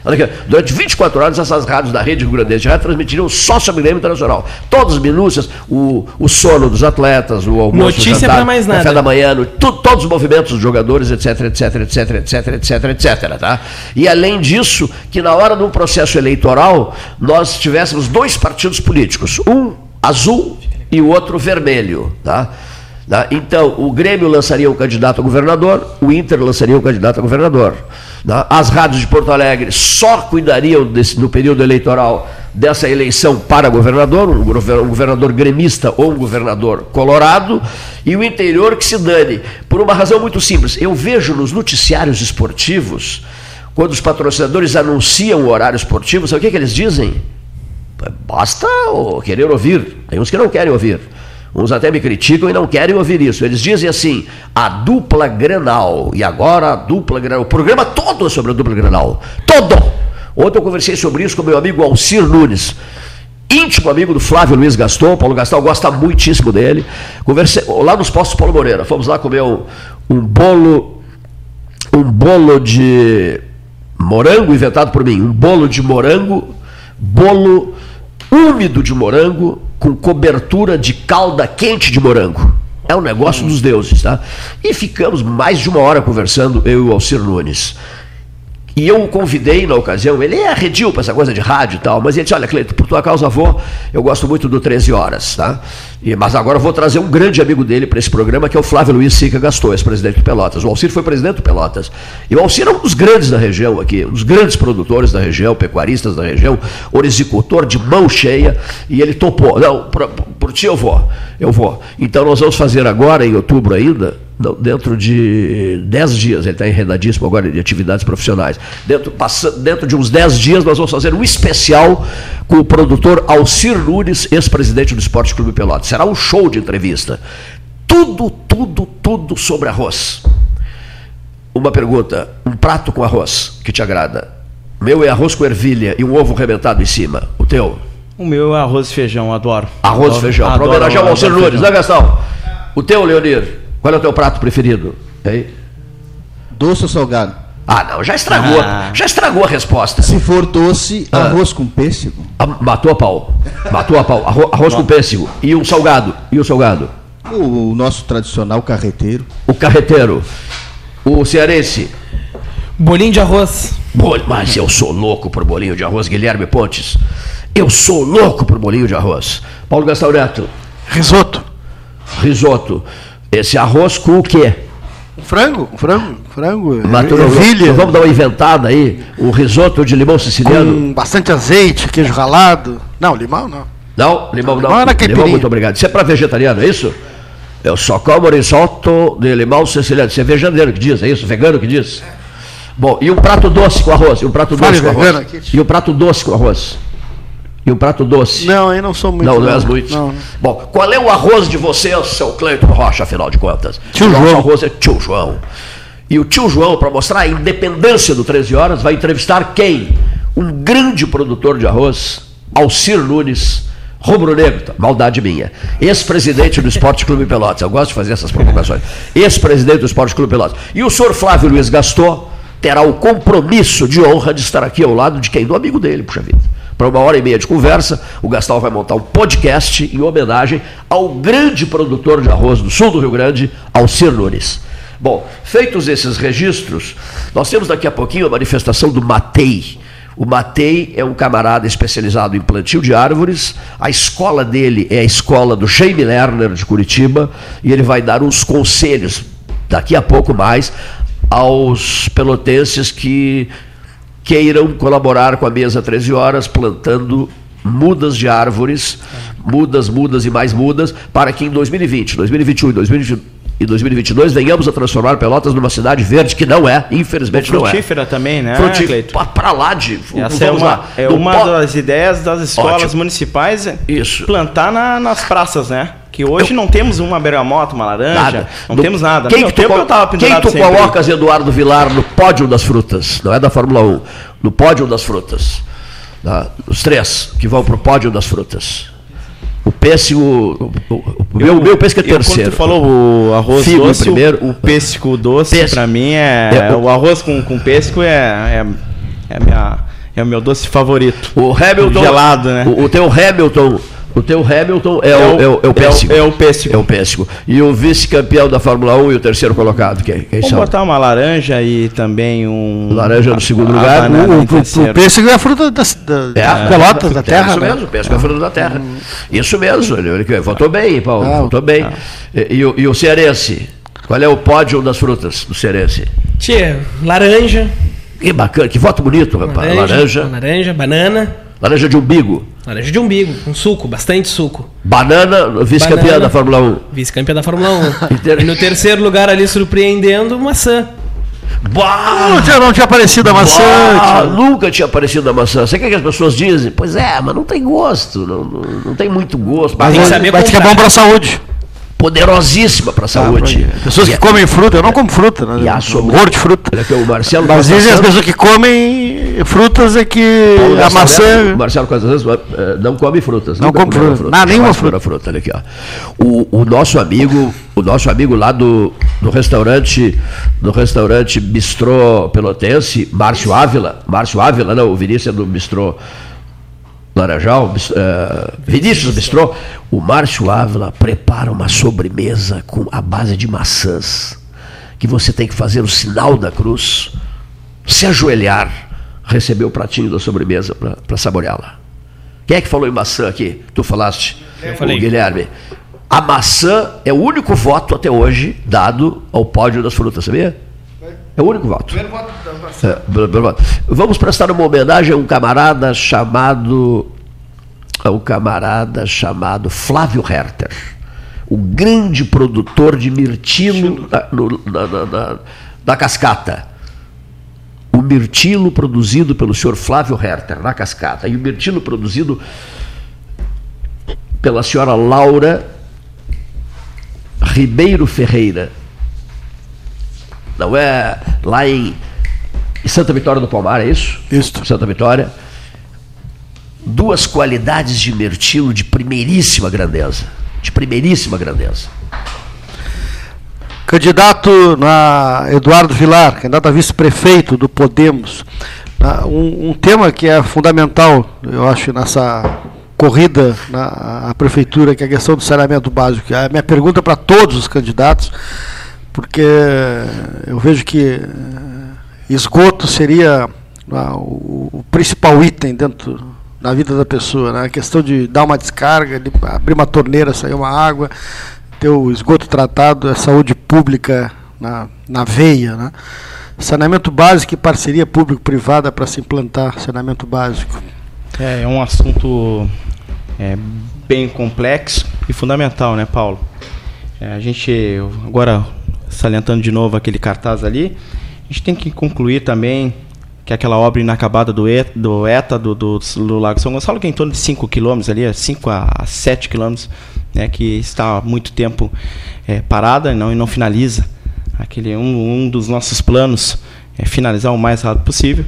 [SPEAKER 1] Olha aqui, Durante 24 horas, essas rádios da rede Rio Grandense de rádio transmitiriam só sobre Grêmio Internacional. Todas as minúcias, o, o sono dos atletas, o almoço,
[SPEAKER 11] Notícia
[SPEAKER 1] o jantar,
[SPEAKER 11] mais nada.
[SPEAKER 1] café da manhã, no- tu- todos os movimentos dos jogadores, etc, etc, etc, etc, etc, etc, tá? E além disso, que na hora de um processo eleitoral, nós tivéssemos dois partidos políticos, um azul e o outro vermelho, tá? Tá? Então, o Grêmio lançaria um candidato a governador, o Inter lançaria um candidato a governador. tá? As rádios de Porto Alegre só cuidariam, desse, no período eleitoral, dessa eleição para governador, um gover- governador gremista ou um governador colorado, e o interior que se dane, por uma razão muito simples. Eu vejo nos noticiários esportivos, quando os patrocinadores anunciam o horário esportivo, sabe o que, que eles dizem? Basta querer ouvir. Tem uns que não querem ouvir. Uns até me criticam e não querem ouvir isso. Eles dizem assim: a dupla Grenal. E agora a dupla Grenal. O programa todo é sobre a dupla Grenal. Todo! Ontem eu conversei sobre isso com meu amigo Alcir Nunes. Íntimo amigo do Flávio Luiz Gaston, Paulo Gaston gosta muitíssimo dele. Conversei lá nos postos Paulo Moreira. Fomos lá comer um, um bolo, um bolo de morango inventado por mim, um bolo de morango, bolo úmido de morango com cobertura de calda quente de morango. É um negócio dos deuses, tá? E ficamos mais de uma hora conversando, eu e o Alcir Nunes. E eu o convidei na ocasião, ele é arredio para essa coisa de rádio e tal, mas ele disse, olha, Cleiton, por tua causa vou, eu gosto muito do 13 Horas, tá? E, mas agora eu vou trazer um grande amigo dele para esse programa, que é o Flávio Luiz Sica Gaston, ex-presidente do Pelotas. O Alcir foi presidente do Pelotas. E o Alcir é um dos grandes da região aqui, um dos grandes produtores da região, pecuaristas da região, orisicultor de mão cheia, e ele topou. Não, por, por ti eu vou, eu vou. Então nós vamos fazer agora, em outubro ainda, dentro de 10 dias, ele está enredadíssimo agora de atividades profissionais. Dentro, passa, dentro de uns 10 dias, nós vamos fazer um especial com o produtor Alcir Nunes, ex-presidente do Esporte Clube Pelotas. Será um show de entrevista. Tudo, tudo, tudo sobre arroz. Uma pergunta: um prato com arroz que te agrada? Meu é arroz com ervilha e um ovo rebentado em cima. O teu?
[SPEAKER 2] O meu é arroz e feijão, adoro.
[SPEAKER 1] Arroz e feijão. Para homenagear o Alcir Nunes, né, Gastão? O teu, Leonir? Qual é o teu prato preferido? Hein?
[SPEAKER 10] Doce ou salgado?
[SPEAKER 1] Ah, não, já estragou.
[SPEAKER 10] Ah.
[SPEAKER 1] Já estragou a resposta.
[SPEAKER 10] Se for doce,
[SPEAKER 1] Ah.
[SPEAKER 10] arroz com pêssego.
[SPEAKER 1] Ah, Matou a pau. Matou a pau. Arro- Arroz com pêssego. E o salgado? E o salgado?
[SPEAKER 10] O, o nosso tradicional carreteiro.
[SPEAKER 1] O carreteiro. O cearense.
[SPEAKER 11] Bolinho de arroz.
[SPEAKER 1] Bol- Mas eu sou louco por bolinho de arroz, Guilherme Pontes. Eu sou louco por bolinho de arroz. Paulo Gastão Neto.
[SPEAKER 3] Risoto.
[SPEAKER 1] Risoto. Esse arroz com o quê?
[SPEAKER 3] Frango, frango, frango.
[SPEAKER 1] Mas tu não-
[SPEAKER 3] ervilha.
[SPEAKER 1] nós vamos dar uma inventada aí. Um risoto de limão siciliano.
[SPEAKER 3] Com bastante azeite, queijo ralado. Não, limão não.
[SPEAKER 1] Não, limão não.
[SPEAKER 3] Limão é na caipirinha.
[SPEAKER 1] muito obrigado. Isso é para vegetariano, é isso? Eu só como risoto de limão siciliano. Isso é vegetariano que diz, é isso? Vegano que diz? Bom, e um prato doce com arroz? E um prato
[SPEAKER 3] Fale
[SPEAKER 1] doce com arroz?
[SPEAKER 3] aqui.
[SPEAKER 1] E um prato doce com arroz? E um prato doce?
[SPEAKER 3] Não, aí não sou muito.
[SPEAKER 1] Não, não és muito.
[SPEAKER 3] Não.
[SPEAKER 1] Bom, qual é o arroz de vocês, seu Cleiton Rocha, afinal de contas?
[SPEAKER 3] Tio
[SPEAKER 1] o
[SPEAKER 3] João.
[SPEAKER 1] arroz é tio João. E o tio João, para mostrar a independência do 13 Horas, vai entrevistar quem? Um grande produtor de arroz, Alcir Nunes, rubro-negro, tá? maldade minha. Ex-presidente do Esporte Clube Pelotas. Eu gosto de fazer essas provocações. Ex-presidente do Esporte Clube Pelotas. E o senhor Flávio Luiz Gaston terá o compromisso de honra de estar aqui ao lado de quem? Do amigo dele, puxa vida. Para uma hora e meia de conversa, o Gastal vai montar um podcast em homenagem ao grande produtor de arroz do sul do Rio Grande, Alcir Nunes. Bom, feitos esses registros, nós temos daqui a pouquinho a manifestação do Matei. O Matei é um camarada especializado em plantio de árvores. A escola dele é a escola do Jaime Lerner de Curitiba e ele vai dar uns conselhos daqui a pouco mais aos pelotenses que queiram colaborar com a mesa 13 horas plantando mudas de árvores, mudas, mudas e mais mudas, para que em 2020, 2021 e 2020 e 2022 venhamos a transformar Pelotas numa cidade verde que não é, infelizmente não é.
[SPEAKER 2] Frutífera também, né,
[SPEAKER 1] Frutífera. Para lá de.
[SPEAKER 2] Essa é
[SPEAKER 1] vamos
[SPEAKER 2] uma,
[SPEAKER 1] lá.
[SPEAKER 2] é uma das ideias das escolas
[SPEAKER 1] Ótimo.
[SPEAKER 2] municipais. é
[SPEAKER 1] Isso.
[SPEAKER 2] Plantar na- nas praças, né? Que hoje não temos uma bergamota, uma laranja,
[SPEAKER 1] Nada.
[SPEAKER 2] não
[SPEAKER 1] No-
[SPEAKER 2] temos nada.
[SPEAKER 1] Quem
[SPEAKER 2] No
[SPEAKER 1] que tu,
[SPEAKER 2] eu tava
[SPEAKER 1] quem tu colocas, Eduardo Vilar, no pódio das frutas? Não é da Fórmula 1. No pódio das frutas. Tá? Os três que vão para o pódio das frutas. O pêssego. O, o- o meu, meu pêssego é
[SPEAKER 2] Eu,
[SPEAKER 1] terceiro.
[SPEAKER 2] Quando tu falou o arroz
[SPEAKER 1] Figo
[SPEAKER 2] doce,
[SPEAKER 1] primeiro.
[SPEAKER 2] o, o pêssego doce, pra mim é.
[SPEAKER 1] É, o-
[SPEAKER 2] o arroz com, com pêssego é, é, é, minha, é o meu doce favorito.
[SPEAKER 1] O Hamilton.
[SPEAKER 2] Gelado, né?
[SPEAKER 1] O, o teu Hamilton. O teu Hamilton é,
[SPEAKER 2] É
[SPEAKER 1] o,
[SPEAKER 2] o-
[SPEAKER 1] é, o, é o pêssego.
[SPEAKER 2] é o pêssego.
[SPEAKER 1] É o pêssego. E o vice-campeão da Fórmula 1 e o terceiro colocado, quem, quem
[SPEAKER 2] Vamos
[SPEAKER 1] são?
[SPEAKER 2] botar uma laranja e também um.
[SPEAKER 1] Laranja no segundo
[SPEAKER 2] a- a
[SPEAKER 1] lugar.
[SPEAKER 2] banana
[SPEAKER 3] O, o, o pêssego é a fruta da, da,
[SPEAKER 1] É,
[SPEAKER 3] Pelotas, da
[SPEAKER 1] é
[SPEAKER 3] terra.
[SPEAKER 1] Isso
[SPEAKER 3] né?
[SPEAKER 1] mesmo, pêssego é a fruta da terra. Isso mesmo, ele, ele votou bem, Paulo,
[SPEAKER 3] Ah,
[SPEAKER 1] votou bem. E, e o, e o cearense? Qual é o pódio das frutas do cearense?
[SPEAKER 11] Tia, laranja.
[SPEAKER 1] Que bacana, que voto bonito, rapaz.
[SPEAKER 11] Laranja.
[SPEAKER 1] Laranja.
[SPEAKER 11] Laranja, banana.
[SPEAKER 1] Laranja de umbigo.
[SPEAKER 11] Laranja de umbigo, com suco, bastante suco.
[SPEAKER 1] Banana, vice-campeã da Fórmula 1.
[SPEAKER 11] Vice-campeã da Fórmula 1. e no terceiro lugar ali, surpreendendo, maçã.
[SPEAKER 3] Não tinha, não tinha aparecido a maçã.
[SPEAKER 1] Nunca tinha aparecido a maçã. O que, as pessoas dizem? Pois é, mas não tem gosto, não, não, não tem muito gosto.
[SPEAKER 3] Mas,
[SPEAKER 11] Tem que saber
[SPEAKER 3] mas que é
[SPEAKER 11] comprar.
[SPEAKER 3] bom para a saúde.
[SPEAKER 1] Poderosíssima para a saúde.
[SPEAKER 3] Pessoas que comem fruta, eu não como fruta, né?
[SPEAKER 1] E a sobre-
[SPEAKER 3] horror de fruta.
[SPEAKER 1] Olha aqui, o Marcelo
[SPEAKER 3] Mas dizem as pessoas que comem frutas é que
[SPEAKER 1] Paulo
[SPEAKER 3] a maçã.
[SPEAKER 1] Neto, Marcelo Costa Santos eh, não come frutas.
[SPEAKER 3] Não come
[SPEAKER 1] comeu
[SPEAKER 3] fruta. Não, nenhuma
[SPEAKER 1] comeu fruta. Olha aqui, ó. O, o nosso amigo, o nosso amigo lá do, do restaurante, do restaurante Bistrô Pelotense, Márcio Ávila, Márcio Ávila, não, o Vinícius é do Bistrô Laranjal, eh, Vinícius Bistrô, o Márcio Ávila prepara uma sobremesa com a base de maçãs, que você tem que fazer o sinal da cruz, se ajoelhar, receber o pratinho da sobremesa para saboreá-la. Quem é que falou em maçã aqui? Tu falaste?
[SPEAKER 11] Eu falei.
[SPEAKER 1] O Guilherme. A maçã é o único voto até hoje dado ao pódio das frutas, sabia? É o único voto. É, primeiro voto. Vamos prestar uma homenagem a um camarada chamado. A um camarada chamado Flávio Herter. O grande produtor de mirtilo da, no- na, na- na- cascata. O mirtilo produzido pelo senhor Flávio Herter, na cascata. E o mirtilo produzido pela senhora Laura Ribeiro Ferreira. Não é lá em, Santa Vitória do Palmar, é isso?
[SPEAKER 3] Isso.
[SPEAKER 1] Santa Vitória. Duas qualidades de mirtilo de primeiríssima grandeza. De primeiríssima grandeza.
[SPEAKER 3] Candidato na Eduardo Vilar, candidato a vice-prefeito do Podemos. Um, um tema que é fundamental, eu acho, nessa corrida na prefeitura, que é a questão do saneamento básico. A minha pergunta para todos os candidatos, porque eu vejo que eh, esgoto seria ah, o, o principal item dentro da vida da pessoa, né? A questão de dar uma descarga, de abrir uma torneira, sair uma água, ter o esgoto tratado, é saúde pública na, na veia, né? Saneamento básico e parceria público-privada para se implantar saneamento básico.
[SPEAKER 2] É, é um assunto é, bem complexo e fundamental, né, Paulo? É, a gente, agora salientando de novo aquele cartaz ali, a gente tem que concluir também que aquela obra inacabada do, E- do ETA, do, do, do Lago São Gonçalo, que é em torno de 5 quilômetros ali, 5 a 7 quilômetros, né, que está há muito tempo é, parada não, e não finaliza. Aquele, um, um dos nossos planos é finalizar o mais rápido possível.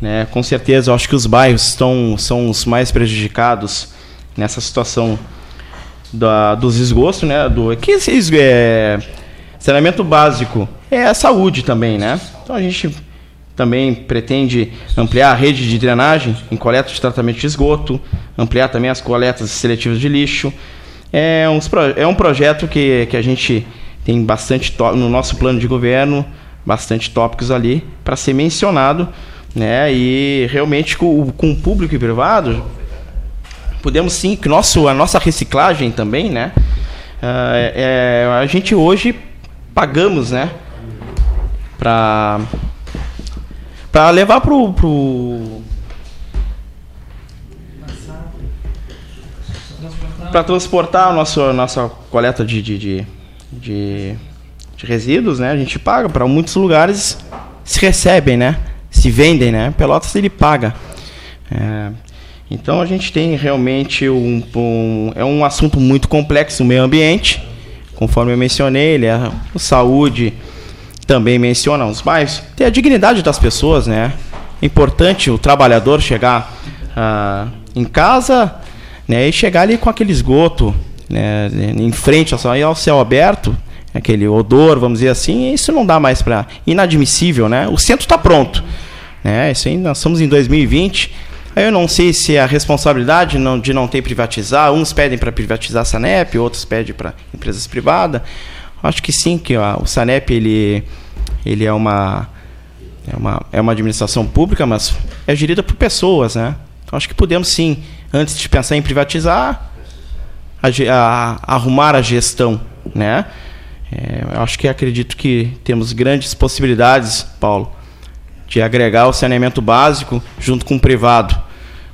[SPEAKER 2] Né? Com certeza, eu acho que os bairros estão, são os mais prejudicados nessa situação da, dos esgostos, né? Do, que é, saneamento básico é a saúde também, né? Então a gente também pretende ampliar a rede de drenagem em coleta de tratamento de esgoto, ampliar também as coletas seletivas de lixo. É, uns é um projeto que, que a gente tem bastante no nosso plano de governo, bastante tópicos ali para ser mencionado, né? E realmente com, com o público e privado podemos sim que nosso a nossa reciclagem também, né? Ah, é- a gente hoje pagamos, né? Para para levar pro, pro para transportar a nossa, nossa coleta de, de, de, de, de resíduos, né? A gente paga para muitos lugares se recebem, né? Se vendem, né? Pelotas ele paga. É, então a gente tem realmente um, um- é um assunto muito complexo o meio ambiente, conforme eu mencionei, ele é saúde também menciona os bairros, tem a dignidade das pessoas, né? É importante o trabalhador chegar ah, em casa, né, e chegar ali com aquele esgoto, né, em frente ao céu aberto, aquele odor, vamos dizer assim, isso não dá mais para inadmissível, né? O centro está pronto, né? Isso aí nós estamos em 2020. Eu não sei se é a responsabilidade não, de não ter privatizar, uns pedem para privatizar a Sanep, outros pedem para empresas privadas. Acho que sim, que ó, o Sanep ele, ele é uma é uma, é uma administração pública, mas é gerida por pessoas, né? Então acho que podemos sim, antes de pensar em privatizar, a a- arrumar a gestão, né? É, acho que acredito que temos grandes possibilidades, Paulo, de agregar o saneamento básico junto com o privado,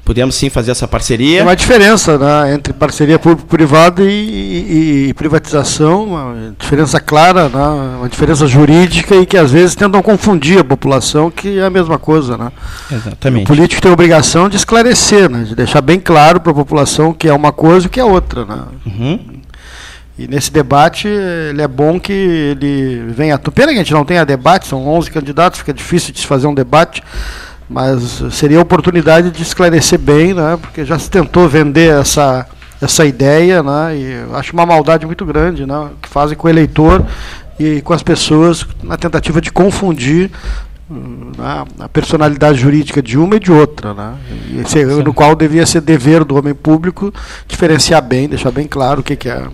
[SPEAKER 2] podemos sim fazer essa parceria.
[SPEAKER 3] Tem uma diferença né, entre parceria público-privada e, e, e, privatização, uma diferença clara, né, uma diferença jurídica e que às vezes tentam confundir a população, que é a mesma coisa. Né?
[SPEAKER 2] Exatamente.
[SPEAKER 3] O político tem a obrigação de esclarecer, né, de deixar bem claro para a população que é uma coisa e que é outra. Né?
[SPEAKER 2] Uhum.
[SPEAKER 3] E nesse debate, ele é bom que ele venha. Pena que a gente não tenha debate, são 11 candidatos, fica difícil de se fazer um debate mas seria a oportunidade de esclarecer bem, né, porque já se tentou vender essa, essa ideia, né, e acho uma maldade muito grande, né, que fazem com o eleitor e com as pessoas na tentativa de confundir né, a personalidade jurídica de uma e de outra, né, e esse, no qual devia ser dever do homem público diferenciar bem, deixar bem claro o que, que é.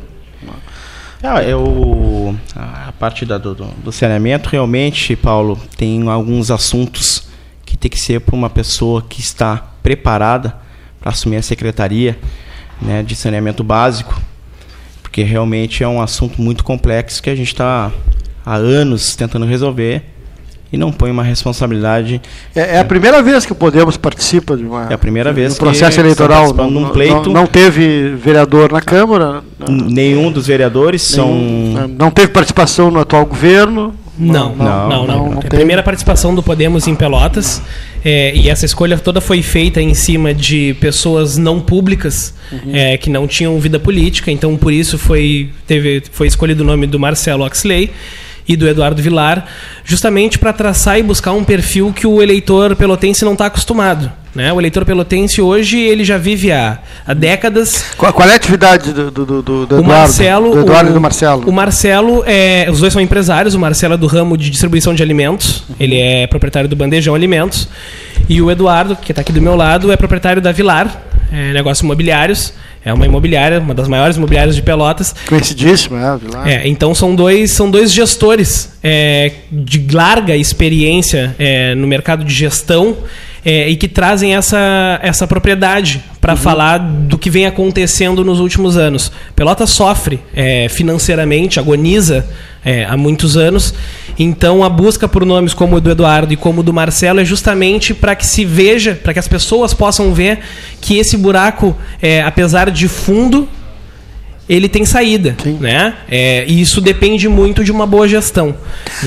[SPEAKER 2] Ah, eu, a parte da, do, do saneamento, realmente, Paulo, tem alguns assuntos que tem que ser para uma pessoa que está preparada para assumir a secretaria né, de saneamento básico, porque realmente é um assunto muito complexo que a gente está há anos tentando resolver e não põe uma responsabilidade.
[SPEAKER 3] É, é, a primeira vez que o Podemos participa de uma.
[SPEAKER 2] É a primeira vez
[SPEAKER 3] um processo eleitoral.
[SPEAKER 2] Não, num pleito.
[SPEAKER 3] Não, não, teve vereador na Câmara.
[SPEAKER 2] Nenhum dos vereadores nenhum,
[SPEAKER 3] são. Não teve participação no atual governo.
[SPEAKER 11] Não, não, não. não, não a primeira participação do Podemos em Pelotas, é, e essa escolha toda foi feita em cima de pessoas não públicas, uhum. é, que não tinham vida política, então por isso foi, teve, foi escolhido o nome do Marcelo Oxley e do Eduardo Vilar, justamente para traçar e buscar um perfil que o eleitor pelotense não está acostumado. Né? O eleitor pelotense hoje ele já vive há, há décadas.
[SPEAKER 3] Qual, qual, é a atividade do, do, do, do Eduardo?
[SPEAKER 11] O Marcelo,
[SPEAKER 3] do Eduardo
[SPEAKER 11] o,
[SPEAKER 3] e do Marcelo.
[SPEAKER 11] O Marcelo, é, os dois são empresários. O Marcelo é do ramo de distribuição de alimentos. Ele é proprietário do Bandejão Alimentos. E o Eduardo, que está aqui do meu lado, é proprietário da Vilar, é, negócios imobiliários. É uma imobiliária, uma das maiores imobiliárias de Pelotas.
[SPEAKER 3] Conhecidíssimo, é, Vilar.
[SPEAKER 11] É, então são dois, são dois gestores é, de larga experiência é, no mercado de gestão é, e que trazem essa, essa propriedade para uhum. falar do que vem acontecendo nos últimos anos. Pelota sofre é, financeiramente, agoniza é, há muitos anos, então a busca por nomes como o do Eduardo e como o do Marcelo é justamente para que se veja, para que as pessoas possam ver que esse buraco, é, apesar de fundo, ele tem saída, Sim. né? É, e isso depende muito de uma boa gestão.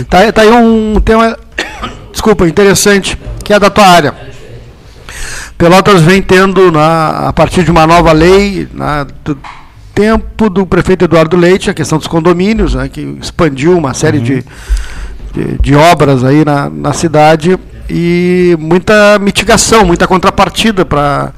[SPEAKER 3] Tá, tá aí um tema, desculpa, interessante, que é da tua área. Pelotas vem tendo, na, a partir de uma nova lei, na, do tempo do prefeito Eduardo Leite, a questão dos condomínios, né, que expandiu uma série uhum. de, de, de, obras aí na, na cidade e muita mitigação, muita contrapartida para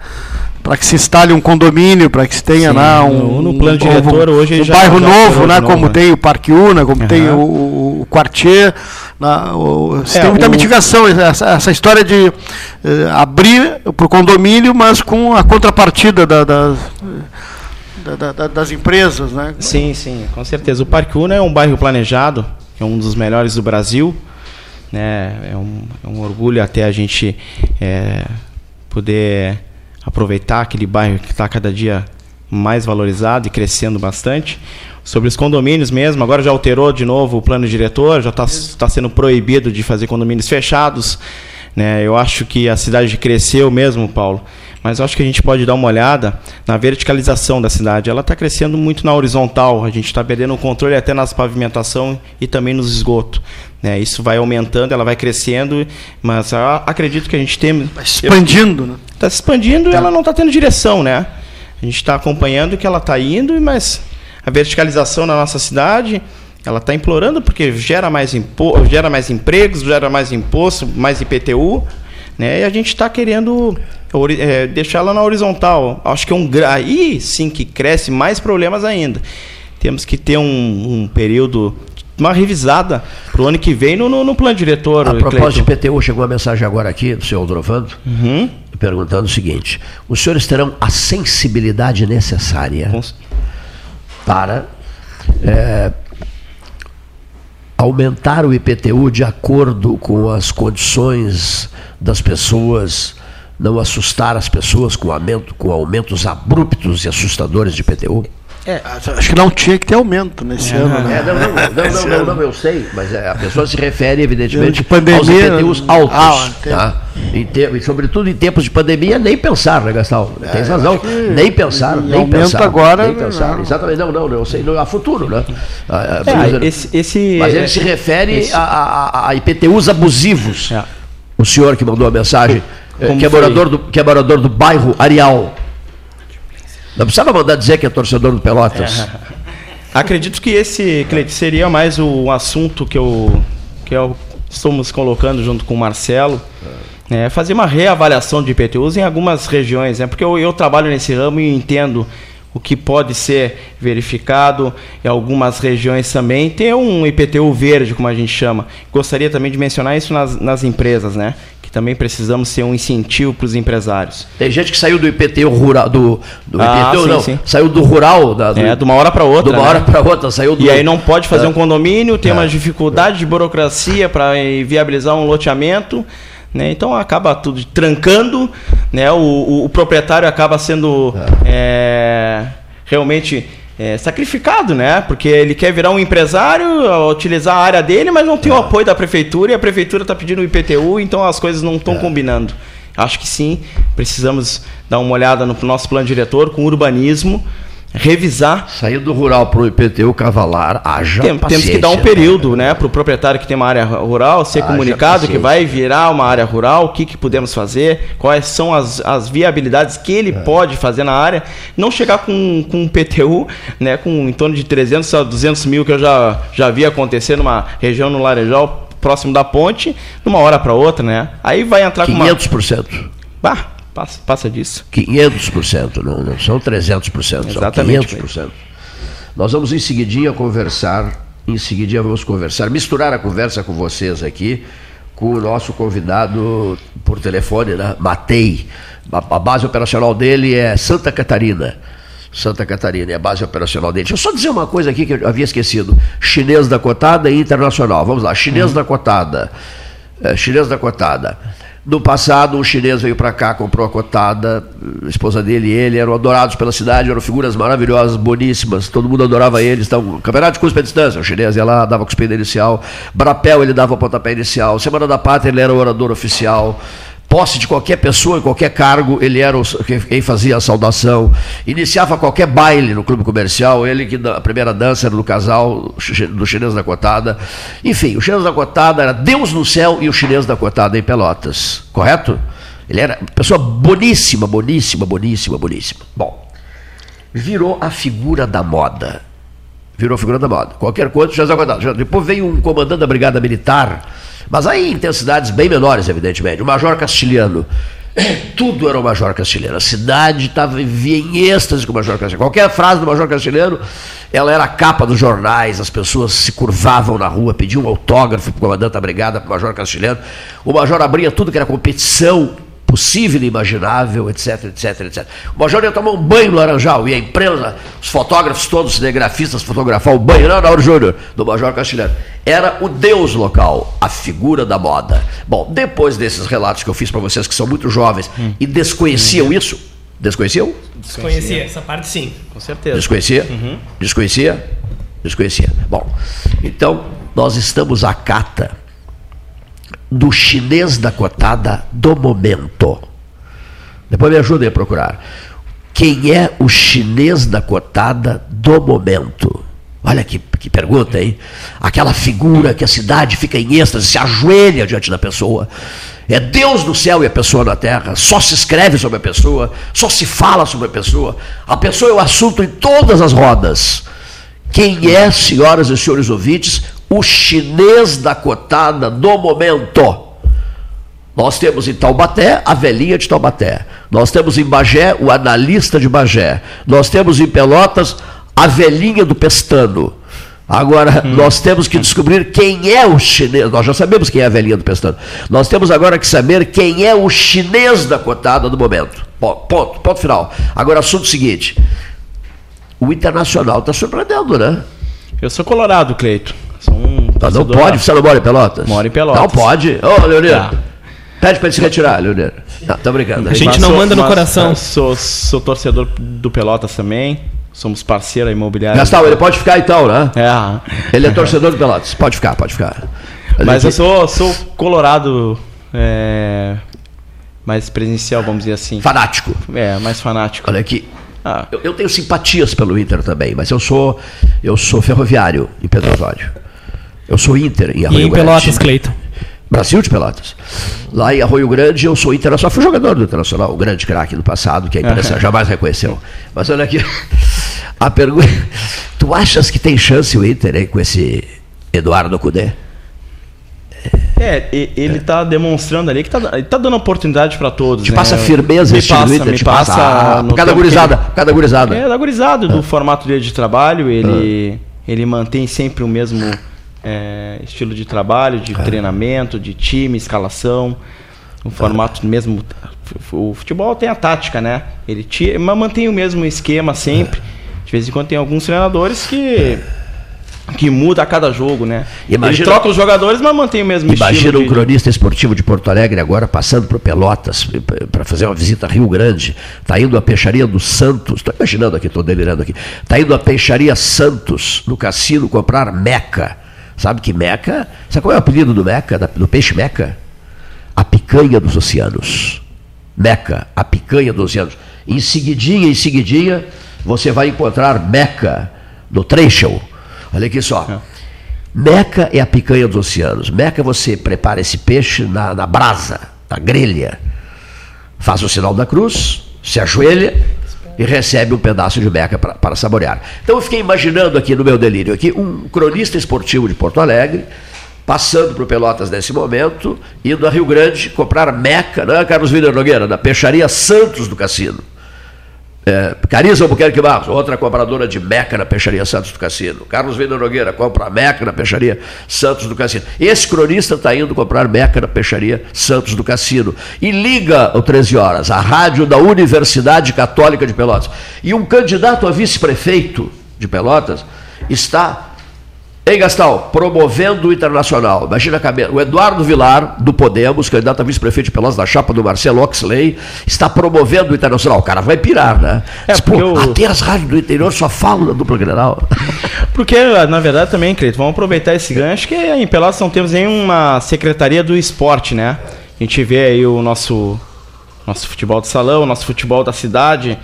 [SPEAKER 3] para que se instale um condomínio, para que se tenha Sim, lá um,
[SPEAKER 2] no plano um, diretor hoje
[SPEAKER 3] um já, bairro já novo, né, como né? tem o Parque Una, como uhum. tem o, o Quartier, na, o, é, tem muita o... mitigação essa, essa história de eh, abrir para o condomínio, mas com a contrapartida da, da, da, das empresas, né?
[SPEAKER 2] Sim, sim, com certeza. O Parque Una é um bairro planejado, é um dos melhores do Brasil, né? É um, é um orgulho até a gente é, poder aproveitar aquele bairro que está cada dia mais valorizado e crescendo bastante. Sobre os condomínios mesmo, agora já alterou de novo o plano diretor, já está tá sendo proibido de fazer condomínios fechados. Né? Eu acho que a cidade cresceu mesmo, Paulo, mas acho que a gente pode dar uma olhada na verticalização da cidade. Ela está crescendo muito na horizontal, a gente está perdendo o controle até nas pavimentação e também nos esgotos. Né? Isso vai aumentando, ela vai crescendo, mas acredito que a gente tem.
[SPEAKER 3] Está expandindo, né?
[SPEAKER 2] Está se expandindo e tá. ela não está tendo direção, né? A gente está acompanhando que ela está indo, mas a verticalização na nossa cidade ela está implorando porque gera mais, impo gera mais empregos, gera mais imposto, mais IPTU, né? E a gente está querendo é, deixar ela na horizontal. Acho que é um aí sim que cresce mais problemas ainda. Temos que ter um, um período uma revisada para o ano que vem no, no, no plano diretor.
[SPEAKER 1] A propósito de PTU, chegou uma mensagem agora aqui do senhor Aldrovando,
[SPEAKER 2] uhum.
[SPEAKER 1] perguntando o seguinte: os senhores terão a sensibilidade necessária para é, aumentar o IPTU de acordo com as condições das pessoas, não assustar as pessoas com, aumento, com aumentos abruptos e assustadores de IPTU?
[SPEAKER 3] Acho que não tinha que ter aumento nesse ano, né?
[SPEAKER 1] É, não, não, não, não, não, não, eu sei, mas é, a pessoa se refere, evidentemente,
[SPEAKER 3] De pandemia,
[SPEAKER 1] aos IPTUs altos.
[SPEAKER 3] ah,
[SPEAKER 1] tá? Em te- e sobretudo em tempos de pandemia, nem pensar, né, Gastão? Tem
[SPEAKER 3] É,
[SPEAKER 1] razão. Nem pensar,
[SPEAKER 3] em
[SPEAKER 1] nem
[SPEAKER 3] aumento
[SPEAKER 1] pensar.
[SPEAKER 3] agora,
[SPEAKER 1] nem pensar.
[SPEAKER 3] não.
[SPEAKER 1] Exatamente, não, não, não, eu sei, não, a futuro, né? Ah, ah,
[SPEAKER 2] É,
[SPEAKER 1] mas-
[SPEAKER 2] esse, esse-
[SPEAKER 1] mas ele se refere
[SPEAKER 2] esse-
[SPEAKER 1] a, a- a IPTUs abusivos. O senhor que mandou a mensagem, que é, morador do, que é morador do bairro Areal. Não precisava mandar dizer que é torcedor do Pelotas.
[SPEAKER 2] Acredito que esse, Cleide, seria mais o assunto que eu, que eu estamos colocando junto com o Marcelo. É, fazer uma reavaliação de IPTUs em algumas regiões, né? porque eu, eu trabalho nesse ramo e entendo o que pode ser verificado em algumas regiões também. Tem um IPTU verde, como a gente chama. Gostaria também de mencionar isso nas, nas empresas, né? Que também precisamos ser um incentivo para os empresários.
[SPEAKER 1] Tem gente que saiu do IPTU rural, do, do
[SPEAKER 2] Ah,
[SPEAKER 1] IPTU,
[SPEAKER 2] sim,
[SPEAKER 1] não,
[SPEAKER 2] sim.
[SPEAKER 1] saiu do rural, da, do,
[SPEAKER 2] É, de uma hora para outra.
[SPEAKER 1] de uma
[SPEAKER 2] né?
[SPEAKER 1] hora para outra, saiu do...
[SPEAKER 2] E aí não pode fazer
[SPEAKER 1] É.
[SPEAKER 2] um condomínio, tem
[SPEAKER 1] É.
[SPEAKER 2] uma dificuldade de burocracia para viabilizar um loteamento. Né? Então acaba tudo trancando, né? o, o- o proprietário acaba sendo é, realmente é, sacrificado, né? porque ele quer virar um empresário, utilizar a área dele, mas não tem o apoio da prefeitura e a prefeitura está pedindo o IPTU, então as coisas não estão combinando. Acho que sim, precisamos dar uma olhada no nosso plano diretor com urbanismo, revisar
[SPEAKER 1] Saiu do rural para o IPTU cavalar, haja
[SPEAKER 2] tem- temos que dar um período, né, para o proprietário que tem uma área rural ser
[SPEAKER 1] Haja
[SPEAKER 2] comunicado que vai virar uma área rural, o que, que podemos fazer, quais são as, as viabilidades que ele
[SPEAKER 1] É.
[SPEAKER 2] pode fazer na área, não chegar com, com um PTU, né, com em torno de 300 a 200 mil que eu já, já vi acontecer numa região no Laranjal, próximo da ponte, de uma hora para outra, né? Aí vai entrar com uma...
[SPEAKER 1] 500%.
[SPEAKER 2] Bah, passa, passa disso.
[SPEAKER 1] 500%, não, não são 300%, são
[SPEAKER 2] Exatamente,
[SPEAKER 1] 500%. Nós vamos em seguidinha conversar, em seguidinha vamos conversar, misturar a conversa com vocês aqui, com o nosso convidado por telefone, né? Matei. A, base operacional dele é Santa Catarina. Santa Catarina é a base operacional dele. Deixa eu só dizer uma coisa aqui que eu havia esquecido. Chinês da cotada e internacional. Vamos lá, chinês da cotada. É, chinês da cotada. No passado, um chinês veio para cá, comprou a cotada, a esposa dele e ele eram adorados pela cidade, eram figuras maravilhosas, boníssimas, todo mundo adorava eles. Então, campeonato de cuspe à distância, o chinês ia lá, dava cuspida inicial, Brapel ele dava o pontapé inicial, Semana da Pátria ele era o orador oficial, posse de qualquer pessoa, em qualquer cargo, ele era o, quem- fazia a saudação, iniciava qualquer baile no clube comercial, ele que da- a primeira dança era do casal, do chinês da cotada. Enfim, o chinês da cotada era Deus no céu e o chinês da cotada em Pelotas, correto? Ele era uma pessoa boníssima, boníssima, boníssima, boníssima. Bom, virou a figura da moda. Virou a figura da moda. Qualquer coisa, já já- Depois veio um comandante da Brigada Militar, mas aí intensidades bem menores, evidentemente. O Major Castilhano. Tudo era o Major Castilhano. A cidade estava vivia em êxtase com o Major Castilhano. Qualquer frase do Major Castilhano, ela era a capa dos jornais, as pessoas se curvavam na rua, pediam um autógrafo para o comandante da brigada, para o Major Castilhano. O Major abria tudo que era competição possível e imaginável, etc, etc, etc. O Major ia tomar um banho no Laranjal, ia em plena, os fotógrafos todos, cinegrafistas, fotografar o banho, não, Nauro Júnior, do Major Castilhano. Era o deus local, a figura da moda. Bom, depois desses relatos que eu fiz para vocês, que são muito jovens e desconheciam isso, desconheciam?
[SPEAKER 11] Desconhecia essa parte sim.
[SPEAKER 2] Com certeza.
[SPEAKER 1] Desconhecia? Desconhecia? Desconhecia. Bom, então nós estamos à cata do chinês da cotada do momento. Depois me ajudem a procurar. Quem é o chinês da cotada do momento? Olha que, que pergunta, hein? Aquela figura que a cidade fica em êxtase, se ajoelha diante da pessoa. É Deus no céu e a pessoa na terra. Só se escreve sobre a pessoa, só se fala sobre a pessoa. A pessoa é o assunto em todas as rodas. Quem é, senhoras e senhores ouvintes, o chinês da cotada do momento? Nós temos em Taubaté a velhinha de Taubaté. Nós temos em Bagé o analista de Bagé. Nós temos em Pelotas a velhinha do Pestano. Agora, nós temos que descobrir quem é o chinês. Nós já sabemos quem é a velhinha do Pestano. Nós temos agora que saber quem é o chinês da cotada do momento. Ponto, ponto, ponto final. Agora, assunto seguinte. O Internacional está surpreendendo, né?
[SPEAKER 2] Eu sou colorado, Cleito.
[SPEAKER 1] Não pode, você não mora em Pelotas?
[SPEAKER 2] Moro em Pelotas.
[SPEAKER 1] Não pode. Ô, Leonir,
[SPEAKER 2] Tá.
[SPEAKER 1] pede para ele se retirar, Leonir. Não, tô brincando.
[SPEAKER 11] A gente
[SPEAKER 2] Mas
[SPEAKER 11] não
[SPEAKER 2] sou-
[SPEAKER 11] manda no
[SPEAKER 2] mas
[SPEAKER 11] coração.
[SPEAKER 2] Sou, sou torcedor do Pelotas também. somos parceira imobiliária.
[SPEAKER 1] Gastal, ele pode ficar então, né?
[SPEAKER 2] É.
[SPEAKER 1] Ele é torcedor do Pelotas. Pode ficar, pode ficar.
[SPEAKER 2] Mas eu sou, sou colorado é, mais presencial, vamos dizer assim.
[SPEAKER 1] Fanático.
[SPEAKER 2] É, mais fanático.
[SPEAKER 1] Olha aqui. Eu, eu tenho simpatias pelo Inter também, mas eu sou eu sou ferroviário em Pedro Osório. Eu sou Inter em Arroio
[SPEAKER 11] E em
[SPEAKER 1] Grande.
[SPEAKER 11] Pelotas, Cleiton.
[SPEAKER 1] Brasil de Pelotas. Lá em Arroio Grande eu sou internacional, fui jogador do Internacional, o grande craque do passado, que a imprensa
[SPEAKER 2] Aham.
[SPEAKER 1] jamais reconheceu. Mas olha aqui, a pergunta, tu achas que tem chance o Inter aí com esse Eduardo Cudê?
[SPEAKER 2] É, e- ele tá demonstrando ali que tá, ele tá dando oportunidade para todos.
[SPEAKER 1] Te
[SPEAKER 2] né?
[SPEAKER 1] passa firmeza
[SPEAKER 2] me
[SPEAKER 1] esse time do
[SPEAKER 2] passa,
[SPEAKER 1] Inter,
[SPEAKER 2] me
[SPEAKER 1] te
[SPEAKER 2] passa.
[SPEAKER 1] passa- cada gurizada,
[SPEAKER 2] ele-
[SPEAKER 1] cada gurizada.
[SPEAKER 2] É, da gurizada,
[SPEAKER 1] Ah.
[SPEAKER 2] do formato dele de trabalho, ele, ele mantém sempre o mesmo é, estilo de trabalho,
[SPEAKER 1] É.
[SPEAKER 2] de treinamento, de time, escalação. O formato mesmo. O futebol tem a tática, né? Ele tira, mas mantém o mesmo esquema sempre. De vez em quando tem alguns treinadores que. Que muda a cada jogo, né?
[SPEAKER 1] Imagina-
[SPEAKER 2] Ele troca os jogadores, mas mantém o mesmo
[SPEAKER 1] Imagina
[SPEAKER 2] estilo.
[SPEAKER 1] um
[SPEAKER 2] de-
[SPEAKER 1] cronista esportivo de Porto Alegre agora passando por Pelotas para fazer uma visita a Rio Grande. Está indo à peixaria do Santos. Estou imaginando aqui, estou delirando aqui. Está indo à peixaria Santos, no cassino, comprar meca. Sabe que meca? Sabe qual é o apelido do meca, do peixe meca? A picanha dos oceanos. Meca, a picanha dos oceanos. Em seguidinha, em seguidinha, você vai encontrar meca no Trechel. Olha aqui só. Meca é a picanha dos oceanos. Meca você prepara esse peixe na, na brasa, na grelha. Faz o sinal da cruz, se ajoelha e recebe um pedaço de meca pra- para saborear. Então eu fiquei imaginando aqui no meu delírio aqui um cronista esportivo de Porto Alegre passando por Pelotas nesse momento, indo a Rio Grande comprar meca, não é, Carlos Willer Nogueira, da peixaria Santos do Cassino. É, Cariza Albuquerque Barros, outra compradora de Meca na Peixaria Santos do Cassino. Carlos Venda Nogueira compra Meca na Peixaria Santos do Cassino. Esse cronista está indo comprar Meca na Peixaria Santos do Cassino. E liga o 13 horas, a rádio da Universidade Católica de Pelotas. E um candidato a vice-prefeito de Pelotas está Ei, Gastal, promovendo o internacional. Imagina a cabeça. O Eduardo Vilar, do Podemos, candidato a vice-prefeito de Pelotas, da chapa do Marcelo Oxley, está promovendo o internacional. O cara vai pirar, né?
[SPEAKER 2] É,
[SPEAKER 1] Diz, Pô,
[SPEAKER 2] porque o-
[SPEAKER 1] Até as rádios do interior só falam da dupla Grenal.
[SPEAKER 2] Porque, na verdade, também, Cleito, vamos aproveitar esse gancho que em Pelotas não temos nenhuma secretaria do esporte, né? A gente vê aí o nosso, nosso futebol de salão, nosso futebol da cidade.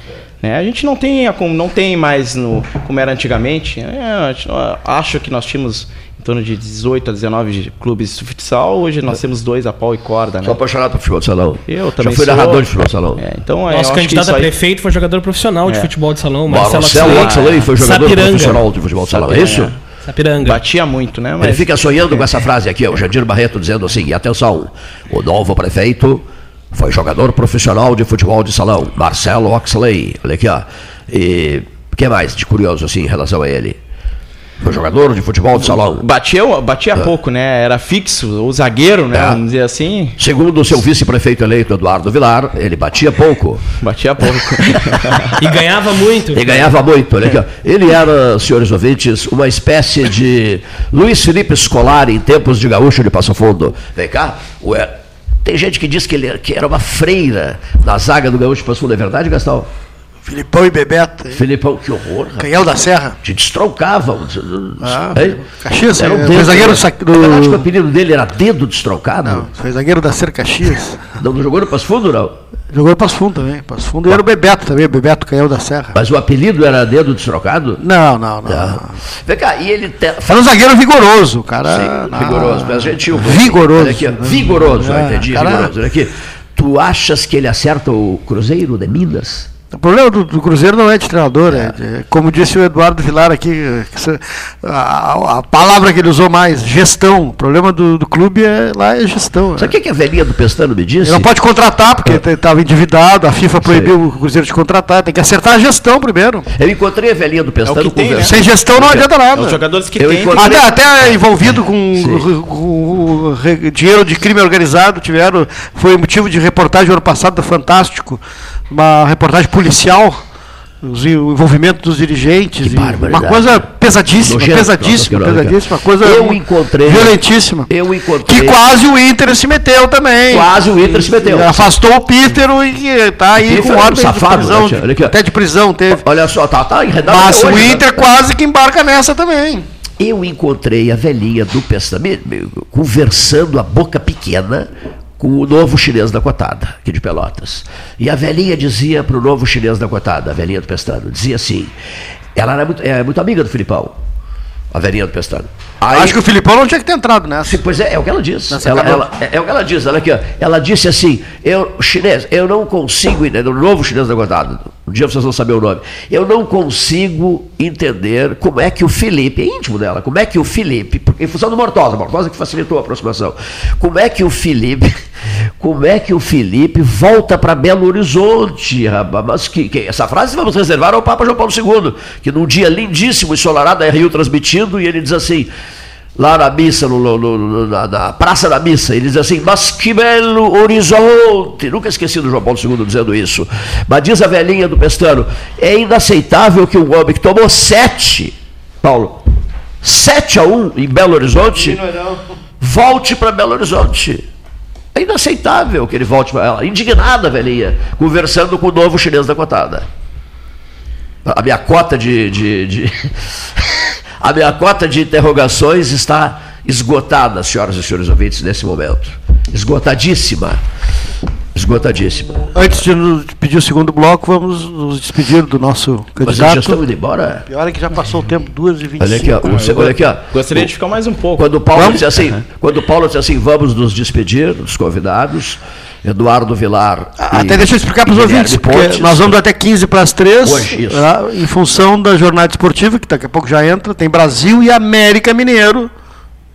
[SPEAKER 2] Né? A gente não tem, não tem mais no, como era antigamente. É, eu acho que nós tínhamos em torno de 18 a 19 clubes de futsal. Hoje nós temos dois a pau e corda, né?
[SPEAKER 1] Sou apaixonado por futebol de salão.
[SPEAKER 2] Eu também
[SPEAKER 1] Já fui
[SPEAKER 2] sou.
[SPEAKER 1] narrador de futebol de salão.
[SPEAKER 2] É, então, eu
[SPEAKER 11] Nosso
[SPEAKER 2] acho que
[SPEAKER 11] candidato a
[SPEAKER 2] aí-
[SPEAKER 11] prefeito foi jogador profissional de
[SPEAKER 2] É.
[SPEAKER 11] futebol de salão,
[SPEAKER 1] Marcelo
[SPEAKER 11] Marcelo
[SPEAKER 1] Oxley foi jogador
[SPEAKER 11] Sapiranga.
[SPEAKER 1] profissional de futebol de salão, é isso?
[SPEAKER 11] Sapiranga.
[SPEAKER 2] Batia muito, né?
[SPEAKER 1] Ele fica sonhando com essa frase aqui, o Jandir Barreto dizendo assim, e atenção, o novo prefeito foi jogador profissional de futebol de salão, Marcelo Oxley. Olha aqui, ó. E o que mais de curioso assim em relação a ele? Foi jogador de futebol de salão.
[SPEAKER 2] Batia, batia pouco, né? Era fixo, o zagueiro, né?
[SPEAKER 1] É.
[SPEAKER 2] Vamos dizer assim.
[SPEAKER 1] Segundo o seu vice-prefeito eleito, Eduardo Vilar, ele batia pouco.
[SPEAKER 2] Batia pouco.
[SPEAKER 11] E ganhava muito.
[SPEAKER 1] E ganhava muito. Olha aqui, ó. Ele era, senhores ouvintes, uma espécie de Luiz Felipe Scolari em tempos de gaúcho de Passo Fundo. Vem cá, ué, tem gente que diz que ele que era uma freira na zaga do gaúcho de Passo Fundo. É verdade, Gastão?
[SPEAKER 3] Filipão e Bebeto.
[SPEAKER 1] Filipão, que horror.
[SPEAKER 3] Canhão da Serra.
[SPEAKER 1] Te destroncava.
[SPEAKER 3] Ah,
[SPEAKER 1] Hein?
[SPEAKER 3] Caxias,
[SPEAKER 1] Era um
[SPEAKER 3] é,
[SPEAKER 1] dedo,
[SPEAKER 3] foi zagueiro
[SPEAKER 1] né?
[SPEAKER 3] do sac-
[SPEAKER 1] É verdade o
[SPEAKER 3] do.
[SPEAKER 1] apelido dele era dedo destroncado?
[SPEAKER 3] Não, foi zagueiro da Ser Caxias.
[SPEAKER 1] Não, não jogou no Passo Fundo, não?
[SPEAKER 3] Jogou no Passo Fundo também. Passo Fundo e era o Bebeto também, Bebeto Canhão da Serra.
[SPEAKER 1] Mas o apelido era dedo destrocado?
[SPEAKER 3] Não, não, não.
[SPEAKER 1] Tá. Vem cá, e ele... Te...
[SPEAKER 3] Era um zagueiro vigoroso, o cara.
[SPEAKER 1] Sim,
[SPEAKER 3] não.
[SPEAKER 1] vigoroso, mas gentil.
[SPEAKER 3] Vigoroso.
[SPEAKER 1] Aqui, ó, vigoroso,
[SPEAKER 3] É,
[SPEAKER 1] entendi,
[SPEAKER 3] cara-
[SPEAKER 1] vigoroso. Olha aqui. Tu achas que ele acerta o Cruzeiro de Minas?
[SPEAKER 3] O problema do, do Cruzeiro não é de treinador, é. de- como disse o Eduardo Vilar aqui, a, a palavra que ele usou mais, gestão. O problema do, do clube é, lá é gestão.
[SPEAKER 1] Sabe o que, que a velhinha do Pestano me disse?
[SPEAKER 3] Ele não pode contratar, porque estava endividado, a FIFA proibiu o Cruzeiro de contratar, tem que acertar a gestão primeiro.
[SPEAKER 1] Eu encontrei a velhinha do Pestano
[SPEAKER 2] É o que tem, né?
[SPEAKER 3] Sem gestão não adianta nada.
[SPEAKER 2] Os jogadores que
[SPEAKER 1] Eu
[SPEAKER 2] tem.
[SPEAKER 1] encontrei-
[SPEAKER 3] Até, até envolvido com, com- com dinheiro de crime organizado, tiveram, foi motivo de reportagem ano passado do Fantástico, uma reportagem policial os- o envolvimento dos dirigentes. uma coisa pesadíssima,
[SPEAKER 1] Nojento,
[SPEAKER 3] pesadíssima,
[SPEAKER 1] que
[SPEAKER 3] pesadíssima, coisa
[SPEAKER 1] Eu encontrei-
[SPEAKER 3] violentíssima.
[SPEAKER 1] Eu encontrei.
[SPEAKER 3] Que quase o Inter se meteu também.
[SPEAKER 1] Quase o Inter se meteu.
[SPEAKER 3] E Afastou o Pítero e tá aí com
[SPEAKER 1] é
[SPEAKER 3] ordem
[SPEAKER 1] safado,
[SPEAKER 3] de prisão.
[SPEAKER 1] né,
[SPEAKER 3] até de prisão teve.
[SPEAKER 1] Olha só, tá, tá enredado
[SPEAKER 3] Mas
[SPEAKER 1] até
[SPEAKER 3] o
[SPEAKER 1] hoje, né?
[SPEAKER 3] Inter quase que embarca nessa também.
[SPEAKER 1] Eu encontrei a velhinha do Pestamento conversando a boca pequena com o novo chinês da cotada, aqui de Pelotas. E a velhinha dizia para o novo chinês da cotada, a velhinha do Pestano, dizia assim, ela era muito, é muito amiga do Filipão, a velhinha do Pestano. Aí-
[SPEAKER 3] Acho que o Filipão não tinha que ter entrado nessa.
[SPEAKER 1] Sim, pois é, é o que ela diz. Ela, ela- é, é o que ela diz, olha aqui, ó. Ela disse assim, eu, chinês, eu não consigo, entender, o novo chinês da Godada, um dia vocês vão saber o nome, eu não consigo entender como é que o Felipe, é íntimo dela, como é que o Felipe, porque em função do Mortosa, Mortosa que facilitou a aproximação, como é que o Felipe, como é que o Felipe volta para Belo Horizonte, rapaz, mas que, que- essa frase vamos reservar ao Papa João Paulo II, que num dia lindíssimo, ensolarado, a Rio transmitindo, e ele diz assim, lá na missa, no- no- no- na, na Praça da Missa, ele diz assim, mas que belo horizonte, nunca esqueci do João Paulo II dizendo isso, mas diz a velhinha do Pestano, é inaceitável que um homem que tomou sete, Paulo, sete a um em Belo Horizonte, volte para Belo Horizonte. É inaceitável que ele volte para ela. Indignada, a velhinha, conversando com o novo chinês da cotada. A minha cota de. de- de- a minha cota de interrogações está esgotada, senhoras e senhores ouvintes, nesse momento. Esgotadíssima. Esgotadíssima.
[SPEAKER 3] Antes de nos pedir o segundo bloco, vamos nos despedir do nosso
[SPEAKER 1] Mas já estamos
[SPEAKER 3] candidato.
[SPEAKER 1] indo embora?
[SPEAKER 3] Pior é que já passou o tempo, 2h25.
[SPEAKER 1] Olha aqui, ó. o se- olha aqui, ó.
[SPEAKER 2] Gostaria de ficar mais um pouco.
[SPEAKER 1] Quando o Paulo
[SPEAKER 2] Vamos?
[SPEAKER 1] disse assim, quando o Paulo disse assim, vamos nos despedir dos convidados, Eduardo Vilar. e
[SPEAKER 3] Até deixa eu explicar para os ouvintes, porque nós vamos até 15 para as 3,
[SPEAKER 1] Hoje, isso.
[SPEAKER 3] em função da jornada esportiva, que daqui a pouco já entra, tem Brasil e América Mineiro,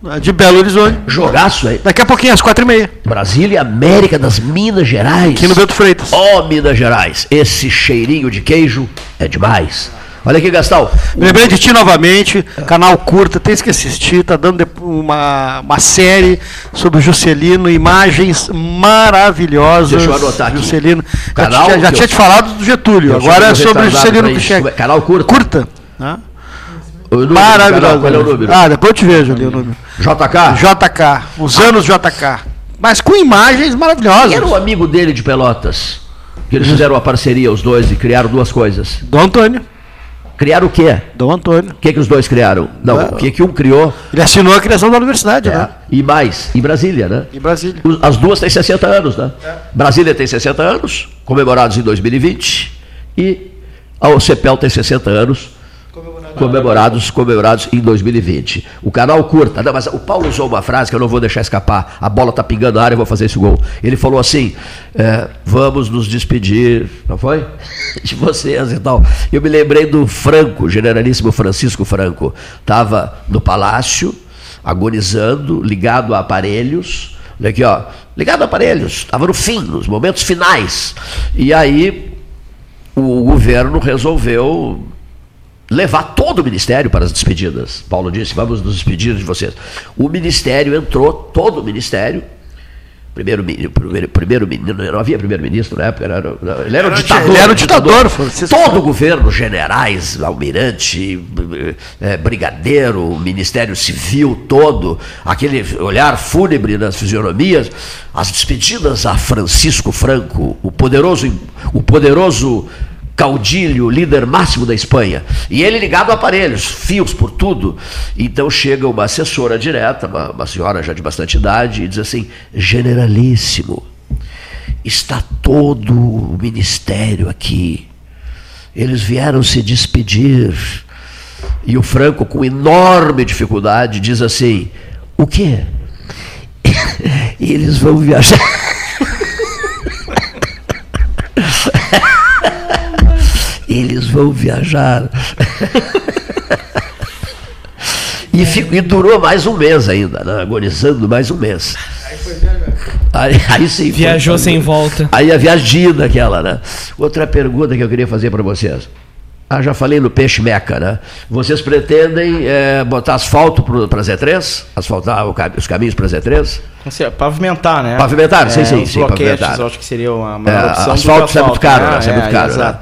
[SPEAKER 3] né, de Belo Horizonte.
[SPEAKER 1] Jogaço aí.
[SPEAKER 3] Daqui a pouquinho, às 4h30.
[SPEAKER 1] Brasília e América das Minas Gerais.
[SPEAKER 3] Aqui no Bento Freitas.
[SPEAKER 1] Ó, Minas Gerais, esse cheirinho de queijo é demais. Olha aqui, Gastão.
[SPEAKER 3] Lembrei de ti novamente, canal curta, tem que assistir, tá dando uma, uma série sobre o Juscelino, imagens maravilhosas.
[SPEAKER 1] Deixa eu anotar aqui.
[SPEAKER 3] Juscelino. Já,
[SPEAKER 1] Canal
[SPEAKER 3] tinha- já
[SPEAKER 1] que
[SPEAKER 3] tinha te falado do Getúlio, agora é sobre o Juscelino. Kubitschek.
[SPEAKER 1] Canal curta.
[SPEAKER 3] Curta. né?
[SPEAKER 1] Número do
[SPEAKER 3] Maravilhoso.
[SPEAKER 1] Qual é o número?
[SPEAKER 3] Ah, depois eu te vejo ali o número.
[SPEAKER 1] JK?
[SPEAKER 3] JK, os anos JK. Mas com imagens maravilhosas.
[SPEAKER 1] Quem era o amigo dele de Pelotas? Que eles fizeram uma parceria, os dois, e criaram duas coisas.
[SPEAKER 3] Dom Antônio.
[SPEAKER 1] Criaram o quê?
[SPEAKER 3] Dom Antônio.
[SPEAKER 1] O que, que os dois criaram? Não,
[SPEAKER 3] Ah.
[SPEAKER 1] o que, que um criou?
[SPEAKER 3] Ele assinou a criação da universidade, né?
[SPEAKER 1] E mais, em Brasília, né?
[SPEAKER 3] Em Brasília.
[SPEAKER 1] As duas têm 60 anos, né? Brasília tem 60 anos, comemorados em 2020, e a OCPEL tem 60 anos, comemorados, comemorados em 2020. O canal curta, não, mas o Paulo usou uma frase que eu não vou deixar escapar. A bola está pingando na área, eu vou fazer esse gol. Ele falou assim: é, vamos nos despedir, não foi? De vocês e tal. Eu me lembrei do Franco, generalíssimo Francisco Franco. Estava no palácio, agonizando, ligado a aparelhos. Olha aqui, ó. Ligado a aparelhos. Estava no fim, nos momentos finais. E aí o governo resolveu levar todo o ministério para as despedidas. Paulo disse: vamos nos despedir de vocês. O ministério entrou, todo o ministério. Primeiro, primeiro, primeiro ministro, não havia primeiro-ministro na época, era, não, ele era o
[SPEAKER 3] Era o
[SPEAKER 1] ditador.
[SPEAKER 3] di- ele era o ditador, Francisco
[SPEAKER 1] Todo o governo, generais, almirante, eh, brigadeiro, ministério civil todo, aquele olhar fúnebre nas fisionomias, as despedidas a Francisco Franco, o poderoso, o poderoso caudilho, líder máximo da Espanha. E ele ligado a aparelhos, fios por tudo. Então chega uma assessora direta, uma, uma senhora já de bastante idade, e diz assim: Generalíssimo, está todo o ministério aqui. Eles vieram se despedir. E o Franco, com enorme dificuldade, diz assim: O quê? Eles vão viajar. Eles vão viajar. E, fico- e durou mais um mês ainda, né? agonizando mais um mês. Aí, aí sim. foi-
[SPEAKER 11] Viajou sem volta.
[SPEAKER 1] Aí a viagem de ida aquela, né? Outra pergunta que eu queria fazer para vocês. Ah, já falei no peixe meca, né? Vocês pretendem eh, botar asfalto para Z3? Asfaltar os caminhos para Z3?
[SPEAKER 2] Assim, Pavimentar, né?
[SPEAKER 1] Pavimentar, sim, sim,
[SPEAKER 2] os
[SPEAKER 1] sim,
[SPEAKER 2] bloquetes,
[SPEAKER 1] pavimentar.
[SPEAKER 2] eu acho que seria uma
[SPEAKER 1] É,
[SPEAKER 2] maior opção. do
[SPEAKER 1] asfalto
[SPEAKER 2] que
[SPEAKER 1] é muito caro, né?
[SPEAKER 2] né?
[SPEAKER 1] Isso é muito caro, né?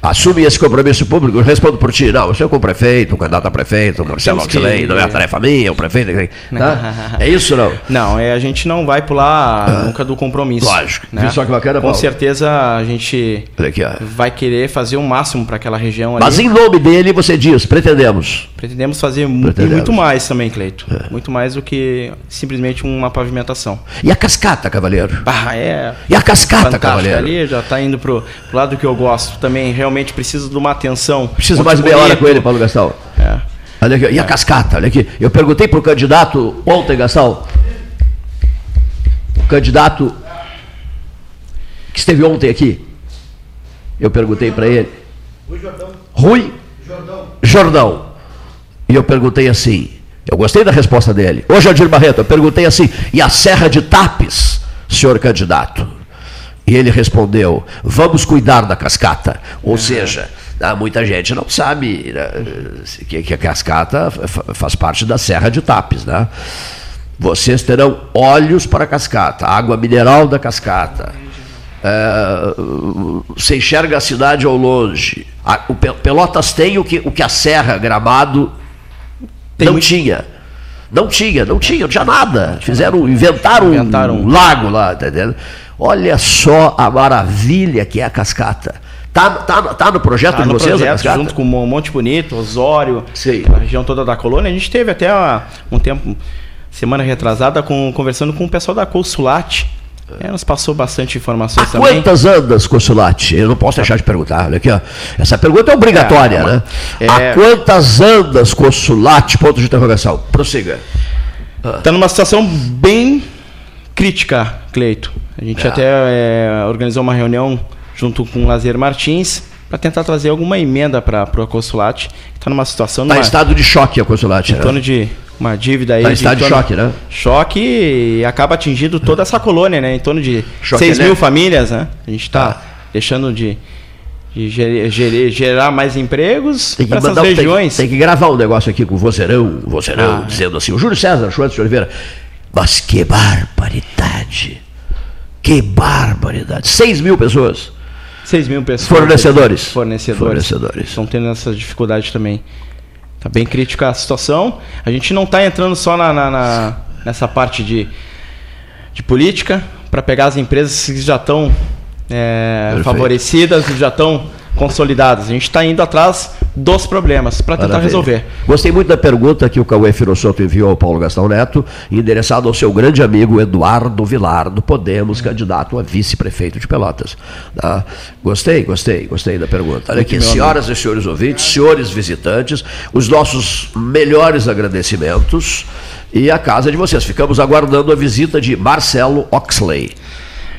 [SPEAKER 1] Assume esse compromisso público, eu respondo por ti. Não, você é com o prefeito, o candidato a prefeito, o Marcelo
[SPEAKER 2] Temos que-
[SPEAKER 1] Oxley, não é a tarefa minha, o prefeito. Tá? É isso não?
[SPEAKER 2] Não, é, a gente não vai pular nunca do compromisso.
[SPEAKER 1] Lógico.
[SPEAKER 2] Né?
[SPEAKER 1] Viu só que bacana,
[SPEAKER 2] Com
[SPEAKER 1] Paulo?
[SPEAKER 2] certeza a gente
[SPEAKER 1] aqui,
[SPEAKER 2] vai querer fazer o máximo para aquela região ali.
[SPEAKER 1] Mas em nome dele você diz, pretendemos.
[SPEAKER 2] Pretendemos fazer
[SPEAKER 1] Pretendemos.
[SPEAKER 2] e muito mais também, Cleito. Muito mais do que simplesmente uma pavimentação.
[SPEAKER 1] E a cascata, cavaleiro?
[SPEAKER 2] Ah, é.
[SPEAKER 1] E a cascata,
[SPEAKER 2] Fantástico.
[SPEAKER 1] cavaleiro?
[SPEAKER 2] Ali já está indo pro, pro lado que eu gosto. Também realmente preciso de uma atenção.
[SPEAKER 1] Preciso mais meia hora com ele, Paulo Gastão.
[SPEAKER 2] É.
[SPEAKER 1] Olha aqui, e a cascata, olha aqui. Eu perguntei para o candidato ontem, Gastão. O candidato que esteve ontem aqui. Eu perguntei para ele. Rui Jordão. E eu perguntei assim. Eu gostei da resposta dele. Ô Jardim Barreto, eu perguntei assim. E a Serra de Tapes, senhor candidato? E ele respondeu: vamos cuidar da cascata. Ou seja, ah, muita gente não sabe né, que, a cascata fa- faz parte da Serra de Tapes. Né? Vocês terão olhos para a cascata, água mineral da cascata. É, você enxerga a cidade ao longe. A- o Pe- Pelotas tem o que, o que a Serra Gramado não tinha. Não tinha, não tinha, não tinha nada. Fizeram, inventaram,
[SPEAKER 2] Inventaram.
[SPEAKER 1] um lago lá, tá entendendo? Olha só a maravilha que é a cascata. Tá, tá, tá no projeto
[SPEAKER 2] Tá
[SPEAKER 1] de
[SPEAKER 2] no
[SPEAKER 1] vocês a
[SPEAKER 2] projeto,
[SPEAKER 1] cascata?
[SPEAKER 2] junto com o Monte Bonito, Osório,
[SPEAKER 1] Sim.
[SPEAKER 2] a região toda da colônia. A gente teve até ah, um tempo, semana retrasada, com, conversando com o pessoal da Consulate. É, nos passou bastante informações também.
[SPEAKER 1] Quantas andas, Consulate? Eu não posso deixar de perguntar. Olha aqui, ó. Essa pergunta é obrigatória,
[SPEAKER 2] É,
[SPEAKER 1] né?
[SPEAKER 2] é-
[SPEAKER 1] A quantas andas, Consulate? Ponto de interrogação. Prossiga.
[SPEAKER 2] Está numa situação bem crítica, Cleito. A gente
[SPEAKER 1] É.
[SPEAKER 2] até é, organizou uma reunião junto com o Lazer Martins para tentar trazer alguma emenda para o Consulate. Está numa situação
[SPEAKER 1] Está em estado de choque a Consulate.
[SPEAKER 2] em
[SPEAKER 1] né?
[SPEAKER 2] torno de uma dívida aí.
[SPEAKER 1] Tá em
[SPEAKER 2] de
[SPEAKER 1] estado de
[SPEAKER 2] torno-
[SPEAKER 1] choque, né?
[SPEAKER 2] Choque e acaba atingindo toda essa colônia, né? Em torno de
[SPEAKER 1] Choque
[SPEAKER 2] 6 mil
[SPEAKER 1] elétrico.
[SPEAKER 2] famílias, né? A gente está
[SPEAKER 1] Ah.
[SPEAKER 2] deixando de, de ger- ger- gerar mais empregos
[SPEAKER 1] que,
[SPEAKER 2] para essas
[SPEAKER 1] um- tem,
[SPEAKER 2] regiões.
[SPEAKER 1] tem que gravar um negócio aqui com o vozeirão, o vozeirão,
[SPEAKER 2] Ah,
[SPEAKER 1] dizendo assim, o Júlio César Schwartz de Oliveira, mas que barbaridade, que barbaridade, 6 mil pessoas,
[SPEAKER 2] 6 mil pessoas.
[SPEAKER 1] Fornecedores.
[SPEAKER 2] Fornecedores.
[SPEAKER 1] Fornecedores.
[SPEAKER 2] Estão tendo essa dificuldade também. Tá bem crítica a situação. A gente não está entrando só na, na- na- nessa parte de, de política para pegar as empresas que já estão é, favorecidas já estão consolidadas. A gente está indo atrás dos problemas para tentar
[SPEAKER 1] Maravilha.
[SPEAKER 2] resolver.
[SPEAKER 1] Gostei muito da pergunta que o Cauê Firossoto enviou ao Paulo Gastão Neto, endereçado ao seu grande amigo Eduardo Vilar, do Podemos, candidato a vice-prefeito de Pelotas. Tá? Gostei, gostei, gostei da pergunta. Olha aqui, senhoras e senhores ouvintes, senhores visitantes, os nossos melhores agradecimentos e a casa de vocês. Ficamos aguardando a visita de Marcelo Oxley.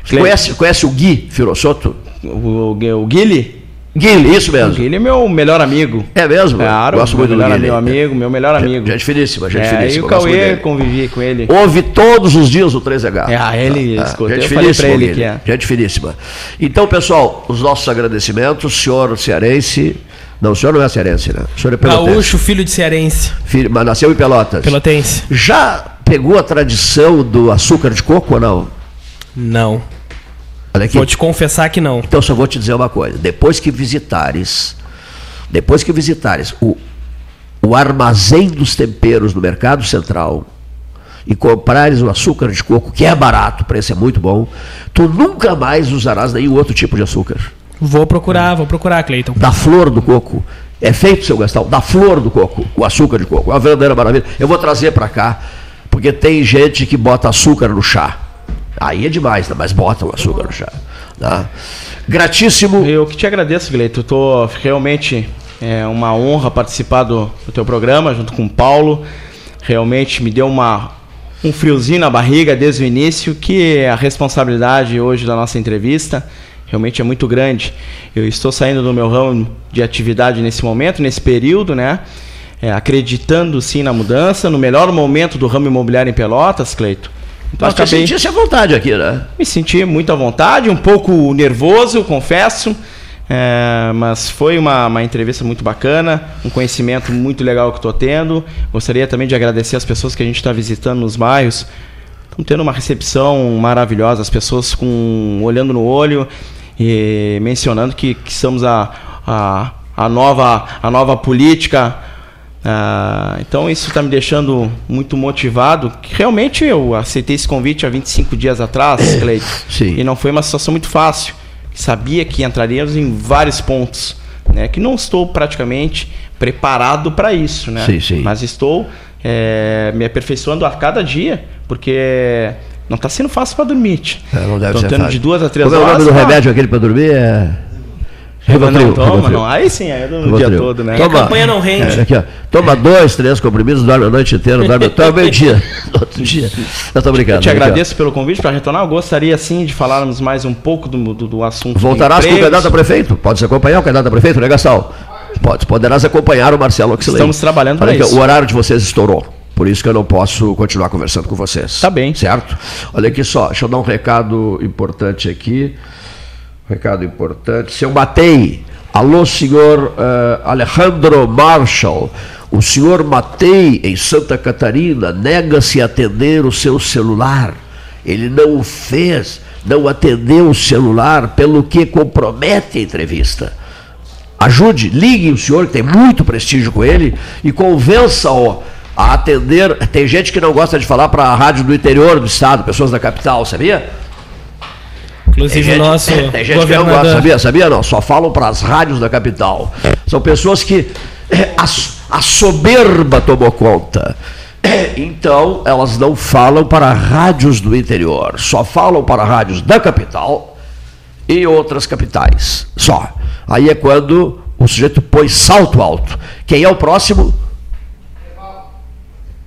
[SPEAKER 1] Conhece, conhece o Gui Firossoto?
[SPEAKER 2] O, o, o Guile?
[SPEAKER 1] Guilherme, isso
[SPEAKER 2] O
[SPEAKER 1] mesmo.
[SPEAKER 2] Guile é meu melhor amigo.
[SPEAKER 1] É mesmo?
[SPEAKER 2] Claro,
[SPEAKER 1] Gosto
[SPEAKER 2] meu
[SPEAKER 1] muito do
[SPEAKER 2] melhor
[SPEAKER 1] Guilherme.
[SPEAKER 2] meu amigo, meu melhor amigo.
[SPEAKER 1] Gente finíssima, gente
[SPEAKER 2] é,
[SPEAKER 1] finíssima.
[SPEAKER 2] E o
[SPEAKER 1] gosto muito
[SPEAKER 2] Cauê, convivi com ele.
[SPEAKER 1] Ouve todos os dias o 3H.
[SPEAKER 2] É, ah, ele escuta.
[SPEAKER 1] Gente
[SPEAKER 2] Eu falei pra
[SPEAKER 1] finíssima,
[SPEAKER 2] ele
[SPEAKER 1] Guilherme.
[SPEAKER 2] que é.
[SPEAKER 1] Gente finíssima. Então, pessoal, os nossos agradecimentos, senhor cearense. Não, o senhor não é cearense, né? O senhor é pelotense.
[SPEAKER 11] Gaúcho, filho de cearense.
[SPEAKER 1] Filho, mas nasceu em Pelotas.
[SPEAKER 11] Pelotense.
[SPEAKER 1] Já pegou a tradição do açúcar de coco ou não?
[SPEAKER 11] Não.
[SPEAKER 1] Olha aqui.
[SPEAKER 11] Vou te confessar que não.
[SPEAKER 1] Então só vou te dizer uma coisa. Depois que visitares, depois que visitares o, o armazém dos temperos no Mercado Central e comprares o açúcar de coco, que é barato, o preço é muito bom, tu nunca mais usarás nenhum outro tipo de açúcar.
[SPEAKER 11] Vou procurar, vou procurar, Cleiton.
[SPEAKER 1] Da flor do coco. É feito, seu Gastão, da flor do coco, o açúcar de coco. Uma verdadeira maravilha. Eu vou trazer para cá, porque tem gente que bota açúcar no chá. Aí é demais, né? mas bota o açúcar no chá. Tá? Gratíssimo.
[SPEAKER 2] Eu que te agradeço, Gleito. Tô realmente é uma honra participar do, do teu programa junto com o Paulo. Realmente me deu uma um friozinho na barriga desde o início, que a responsabilidade hoje da nossa entrevista realmente é muito grande. Eu estou saindo do meu ramo de atividade nesse momento, nesse período, né? É, acreditando sim na mudança, no melhor momento do ramo imobiliário em Pelotas, Cleito. Então
[SPEAKER 1] Mas
[SPEAKER 2] acabei
[SPEAKER 1] sentisse à vontade aqui, né?
[SPEAKER 2] me senti muito à vontade, um pouco nervoso, confesso. É, mas foi uma, uma entrevista muito bacana, um conhecimento muito legal que estou tendo. Gostaria também de agradecer as pessoas que a gente está visitando nos bairros. Estão tendo uma recepção maravilhosa, as pessoas com olhando no olho e mencionando que, que estamos a, a, a, nova, a nova política. Ah, então isso está me deixando muito motivado. Que realmente eu aceitei esse convite há 25 dias atrás, Cleito.
[SPEAKER 1] Sim.
[SPEAKER 2] E não foi uma situação muito fácil. Sabia que entraríamos em vários pontos. Né, que não estou praticamente preparado para isso, né?
[SPEAKER 1] Sim, sim.
[SPEAKER 2] Mas estou é, me aperfeiçoando a cada dia, porque não está sendo fácil para dormir.
[SPEAKER 1] É, não deve
[SPEAKER 2] Tô
[SPEAKER 1] ser
[SPEAKER 2] tendo
[SPEAKER 1] fácil.
[SPEAKER 2] de duas a três
[SPEAKER 1] Como é o
[SPEAKER 2] horas.
[SPEAKER 1] nome do
[SPEAKER 2] ah,
[SPEAKER 1] remédio aquele para dormir? É...
[SPEAKER 2] Não, toma,
[SPEAKER 1] Rivotril.
[SPEAKER 2] não. Aí sim, aí é
[SPEAKER 1] Rivotril.
[SPEAKER 2] dia todo, né?
[SPEAKER 11] a campanha não rende.
[SPEAKER 1] É, aqui, ó. Toma dois, três comprimidos, dorme a noite inteira, dorme até o meio-dia. Outro dia. Eu tô brincando.
[SPEAKER 2] Eu te
[SPEAKER 1] Aqui, ó.
[SPEAKER 2] agradeço pelo convite para retornar. Eu gostaria, sim, de falarmos mais um pouco do, do, do assunto.
[SPEAKER 1] Voltarás com o candidato a prefeito? Podes acompanhar o candidato a prefeito, né, Gastão? Pode, poderás acompanhar o Marcelo Oxley.
[SPEAKER 2] Estamos trabalhando
[SPEAKER 1] Olha
[SPEAKER 2] para
[SPEAKER 1] aqui,
[SPEAKER 2] isso.
[SPEAKER 1] O horário de vocês estourou. Por isso que eu não posso continuar conversando com vocês.
[SPEAKER 2] Tá bem.
[SPEAKER 1] Certo? Olha aqui só, deixa eu dar um recado importante aqui. Recado importante. Seu Matei. Alô, senhor eh, Alejandro Marshall. O senhor Matei, em Santa Catarina, nega-se a atender o seu celular. Ele não o fez, não atendeu o celular, pelo que compromete a entrevista. Ajude, ligue o senhor, que tem muito prestígio com ele, e convença-o a atender. Tem gente que não gosta de falar para a rádio do interior do estado, pessoas da capital, sabia?
[SPEAKER 11] Inclusive o nosso
[SPEAKER 1] tem gente que não gosta,
[SPEAKER 11] governador.
[SPEAKER 1] sabia? Sabia não? Só falam para as rádios da capital. São pessoas que eh, a, a soberba tomou conta. Eh, Então, elas não falam para rádios do interior, só falam para rádios da capital e outras capitais. Só. Aí é quando o sujeito põe salto alto. Quem é o próximo?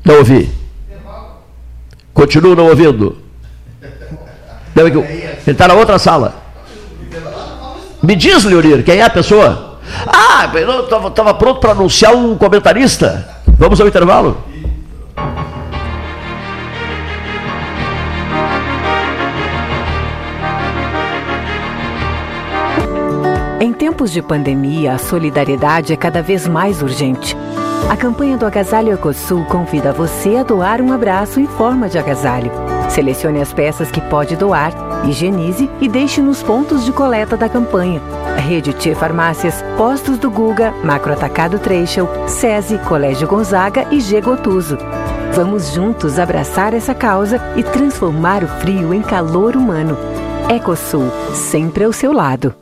[SPEAKER 1] Não ouvi. Continuo não ouvindo. Não, é que eu- Ele está na outra sala. Me diz, Leonir, quem é a pessoa? Ah, eu estava pronto para anunciar um comentarista. Vamos ao intervalo?
[SPEAKER 12] Em tempos de pandemia, a solidariedade é cada vez mais urgente. A campanha do Agasalho Ecosul convida você a doar um abraço em forma de agasalho. Selecione as peças que pode doar, higienize e deixe nos pontos de coleta da campanha. Rede T Farmácias, Postos do Guga, Macro Atacado Treixel, SESI, Colégio Gonzaga e G Gotuso. Vamos juntos abraçar essa causa e transformar o frio em calor humano. Ecosul, sempre ao seu lado.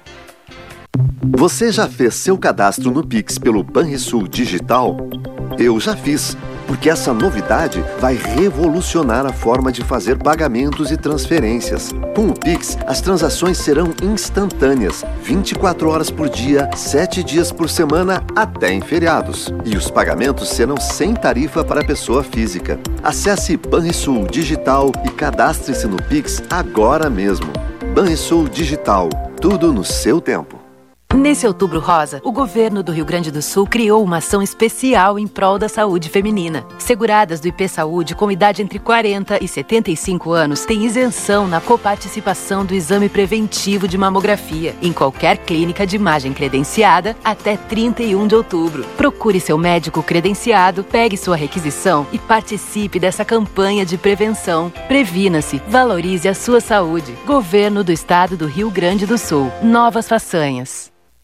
[SPEAKER 6] Você já fez seu cadastro no Pix pelo Banrisul Digital? Eu já fiz, porque essa novidade vai revolucionar a forma de fazer pagamentos e transferências. Com o Pix, as transações serão instantâneas, 24 horas por dia, 7 dias por semana, até em feriados. E os pagamentos serão sem tarifa para pessoa física. Acesse Banrisul Digital e cadastre-se no Pix agora mesmo. Banrisul Digital, tudo no seu tempo.
[SPEAKER 7] Nesse outubro rosa, o governo do Rio Grande do Sul criou uma ação especial em prol da saúde feminina. Seguradas do IP Saúde com idade entre 40 e 75 anos têm isenção na coparticipação do exame preventivo de mamografia em qualquer clínica de imagem credenciada até 31 de outubro. Procure seu médico credenciado, pegue sua requisição e participe dessa campanha de prevenção. Previna-se, valorize a sua saúde. Governo do Estado do Rio Grande do Sul. Novas façanhas.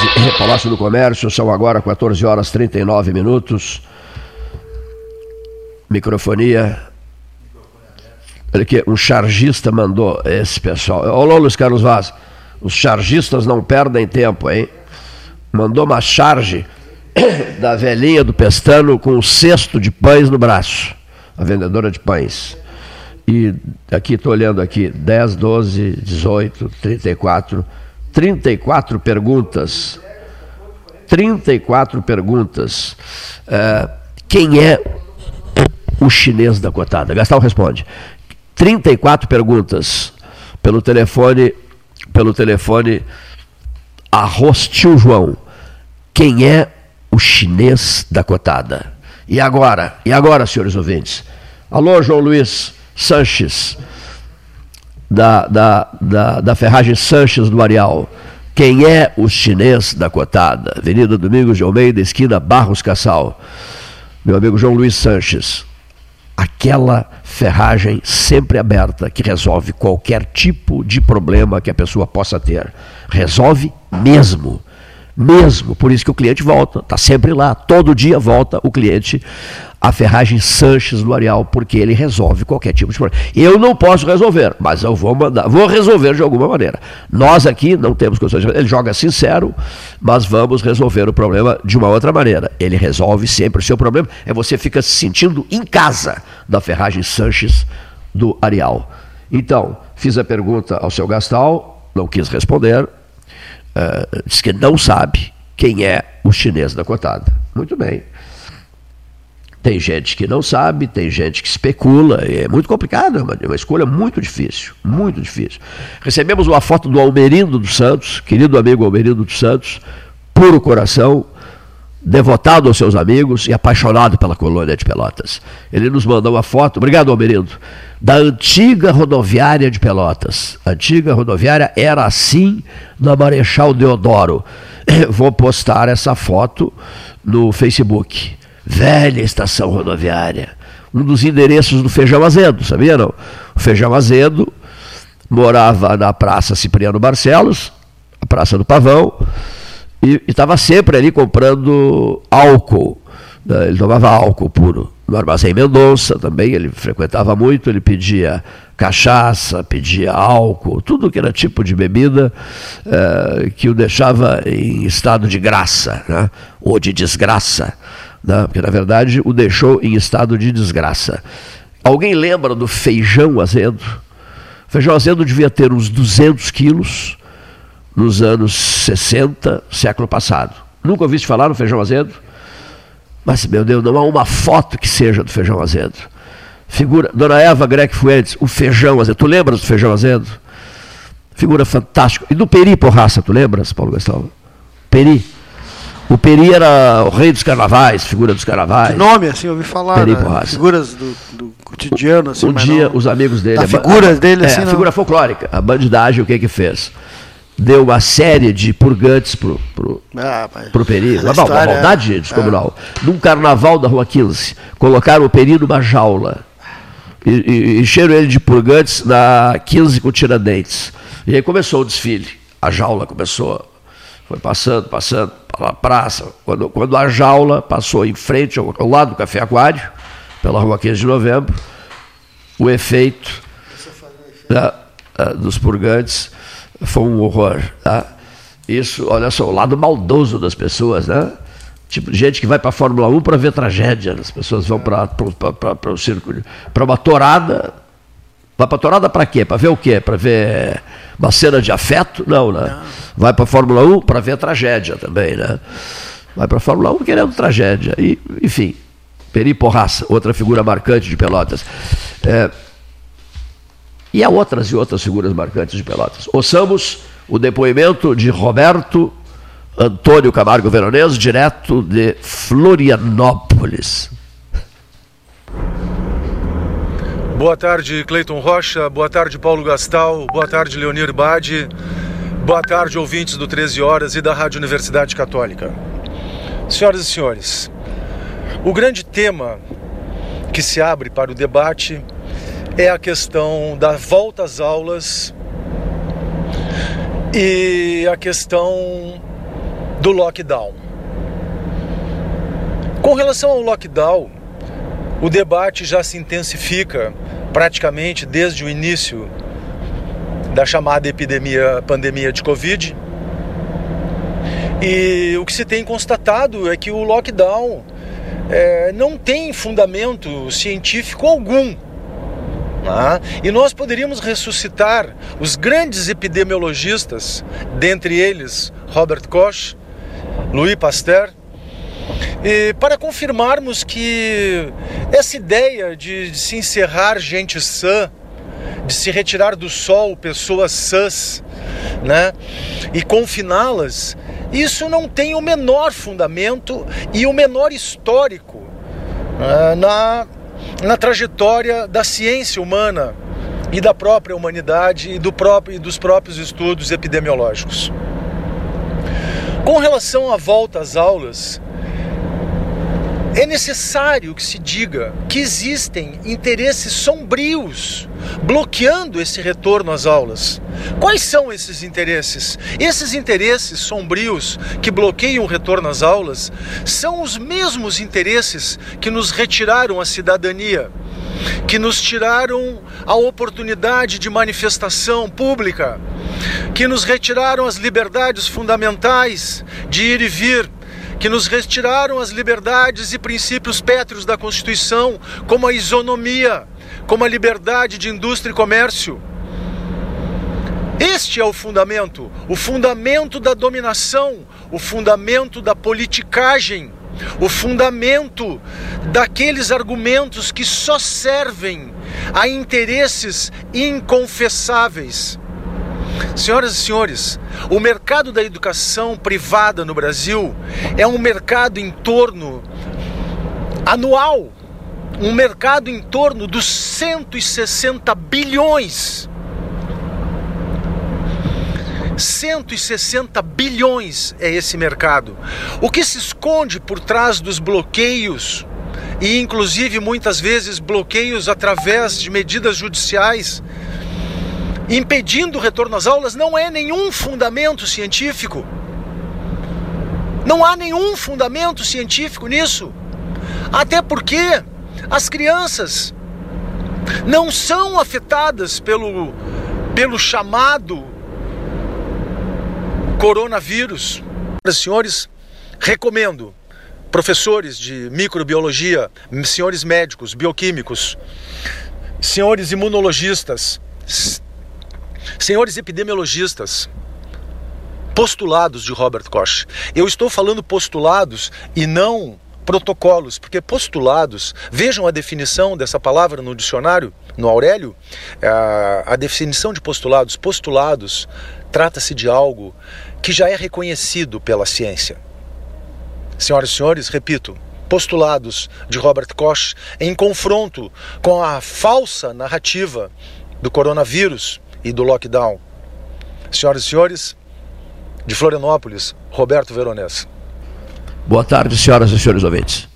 [SPEAKER 1] 13, Palácio do Comércio, são agora 14 horas 39 minutos. Microfonia. Olha aqui, um chargista mandou esse pessoal. Olá, Luiz Carlos Vaz. Os chargistas não perdem tempo, hein? Mandou uma charge da velhinha do Pestano com um cesto de pães no braço. A vendedora de pães. E aqui, estou olhando aqui, 10, 12, 18, 34. 34 perguntas. 34 perguntas. Uh, quem é o chinês da cotada? Gastal responde. 34 perguntas pelo telefone, pelo telefone Arroz Tio João. Quem é o chinês da cotada? E agora? E agora, senhores ouvintes? Alô, João Luiz Sanches da, da, da, da Ferragem Sanches do Areal. Quem é o chinês da cotada? Avenida Domingos de Almeida, esquina Barros Cassal. Meu amigo João Luiz Sanches. Aquela ferragem sempre aberta que resolve qualquer tipo de problema que a pessoa possa ter. Resolve mesmo mesmo. Por isso que o cliente volta, está sempre lá, todo dia volta o cliente à ferragem Sanches do Areal, porque ele resolve qualquer tipo de problema. Eu não posso resolver, mas eu vou mandar, vou resolver de alguma maneira. Nós aqui não temos condições de ele joga sincero, mas vamos resolver o problema de uma outra maneira. Ele resolve sempre o seu problema, é você fica se sentindo em casa da ferragem Sanches do Areal. Então, fiz a pergunta ao seu Gastal, não quis responder, uh, diz que não sabe quem é o chinês da cotada. Muito bem. Tem gente que não sabe, tem gente que especula, é muito complicado, é uma, uma escolha muito difícil, muito difícil. Recebemos uma foto do Almerindo dos Santos, querido amigo Almerindo dos Santos, puro coração, devotado aos seus amigos e apaixonado pela colônia de Pelotas. Ele nos mandou uma foto, obrigado Almerindo, da antiga rodoviária de Pelotas. A antiga rodoviária era assim na Marechal Deodoro. Vou postar essa foto no Facebook. Velha estação rodoviária. Um dos endereços do Feijão Azedo, sabia não? O Feijão Azedo morava na Praça Cipriano Barcelos, a Praça do Pavão, e estava sempre ali comprando álcool. Né? Ele tomava álcool puro. No Armazém Mendonça também, ele frequentava muito, ele pedia cachaça, pedia álcool, tudo que era tipo de bebida eh, que o deixava em estado de graça, né? ou de desgraça, né? porque na verdade o deixou em estado de desgraça. Alguém lembra do feijão azedo? O feijão azedo devia ter uns 200 quilos, nos anos 60, século passado. Nunca ouviste falar no feijão azedo? Mas, meu Deus, não há uma foto que seja do feijão azedo. Figura, Dona Eva Greg Fuentes, o feijão azedo. Tu lembras do feijão azedo? Figura fantástica. E do Peri Porraça, tu lembras, Paulo Gastão? Peri. O Peri era o rei dos carnavais, figura dos carnavais.
[SPEAKER 3] De nome, assim, eu ouvi falar.
[SPEAKER 1] Peri
[SPEAKER 3] né?
[SPEAKER 1] Porraça.
[SPEAKER 3] Figuras do, do cotidiano, assim.
[SPEAKER 1] Um dia,
[SPEAKER 3] não-
[SPEAKER 1] os amigos dele. A
[SPEAKER 3] figuras dele,
[SPEAKER 1] é,
[SPEAKER 3] assim,
[SPEAKER 1] a
[SPEAKER 3] não.
[SPEAKER 1] figura folclórica. A bandidagem, o que que fez? Deu uma série de purgantes pro, pro,
[SPEAKER 3] Ah,
[SPEAKER 1] pro Peri. Uma, uma
[SPEAKER 3] história,
[SPEAKER 1] maldade
[SPEAKER 3] é.
[SPEAKER 1] descomunal. Num carnaval da Rua 15, colocaram o Peri numa jaula. E, e encheram ele de purgantes na 15 com Tiradentes. E aí começou o desfile. A jaula começou. Foi passando, passando pela praça. Quando, quando a jaula passou em frente ao, ao lado do Café Aquário, pela Rua 15 de Novembro, o efeito né, eh, dos purgantes foi um horror. tá? Isso, olha só, o lado maldoso das pessoas, né? Tipo, gente que vai para a Fórmula 1 para ver tragédia. As pessoas vão para o circo. Para uma torada. Vai para torada para quê? Para ver o quê? Para ver uma cena de afeto? Não, né? Vai para a Fórmula 1 para ver tragédia também, né? Vai para a Fórmula 1 querendo tragédia. E, enfim, Peri Porraça, outra figura marcante de Pelotas. É, e há outras e outras figuras marcantes de Pelotas. Ouçamos o depoimento de Roberto Antônio Camargo Veronese, direto de Florianópolis.
[SPEAKER 13] Boa tarde, Cleiton Rocha. Boa tarde, Paulo Gastal. Boa tarde, Leonir Bade. Boa tarde, ouvintes do 13 Horas e da Rádio Universidade Católica. Senhoras e senhores, o grande tema que se abre para o debate é a questão da volta às aulas e a questão do lockdown. Com relação ao lockdown, o debate já se intensifica praticamente desde o início da chamada epidemia, pandemia de Covid. E o que se tem constatado é que o lockdown eh, não tem fundamento científico algum. Né? E nós poderíamos ressuscitar os grandes epidemiologistas, dentre eles Robert Koch, Louis Pasteur, para confirmarmos que essa ideia de, de se encerrar gente sã, de se retirar do sol pessoas sãs, né, e confiná-las, isso não tem o menor fundamento e o menor histórico ah, na, na trajetória da ciência humana e da própria humanidade e, do próprio, e dos próprios estudos epidemiológicos. Com relação à volta às aulas, é necessário que se diga que existem interesses sombrios bloqueando esse retorno às aulas. Quais são esses interesses? Esses interesses sombrios que bloqueiam o retorno às aulas são os mesmos interesses que nos retiraram a cidadania, que nos tiraram a oportunidade de manifestação pública, que nos retiraram as liberdades fundamentais de ir e vir que nos retiraram as liberdades e princípios pétreos da Constituição, como a isonomia, como a liberdade de indústria e comércio. Este é o fundamento, o fundamento da dominação, o fundamento da politicagem, o fundamento daqueles argumentos que só servem a interesses inconfessáveis. Senhoras e senhores, o mercado da educação privada no Brasil é um mercado em torno anual, um mercado em torno dos 160 bilhões. 160 bilhões é esse mercado. O que se esconde por trás dos bloqueios, e inclusive muitas vezes bloqueios através de medidas judiciais, impedindo o retorno às aulas não é nenhum fundamento científico. Não há nenhum fundamento científico nisso. Até porque as crianças não são afetadas pelo, pelo chamado coronavírus. Senhores, recomendo professores de microbiologia, senhores médicos, bioquímicos, senhores imunologistas, senhores epidemiologistas, postulados de Robert Koch. Eu estou falando postulados e não protocolos, porque postulados, vejam a definição dessa palavra no dicionário, no Aurélio, a, definição de postulados. Postulados trata-se de algo que já é reconhecido pela ciência. Senhoras e senhores, repito, postulados de Robert Koch em confronto com a falsa narrativa do coronavírus e do lockdown. Senhoras e senhores, de Florianópolis, Roberto Veronese.
[SPEAKER 1] Boa tarde, senhoras e senhores ouvintes.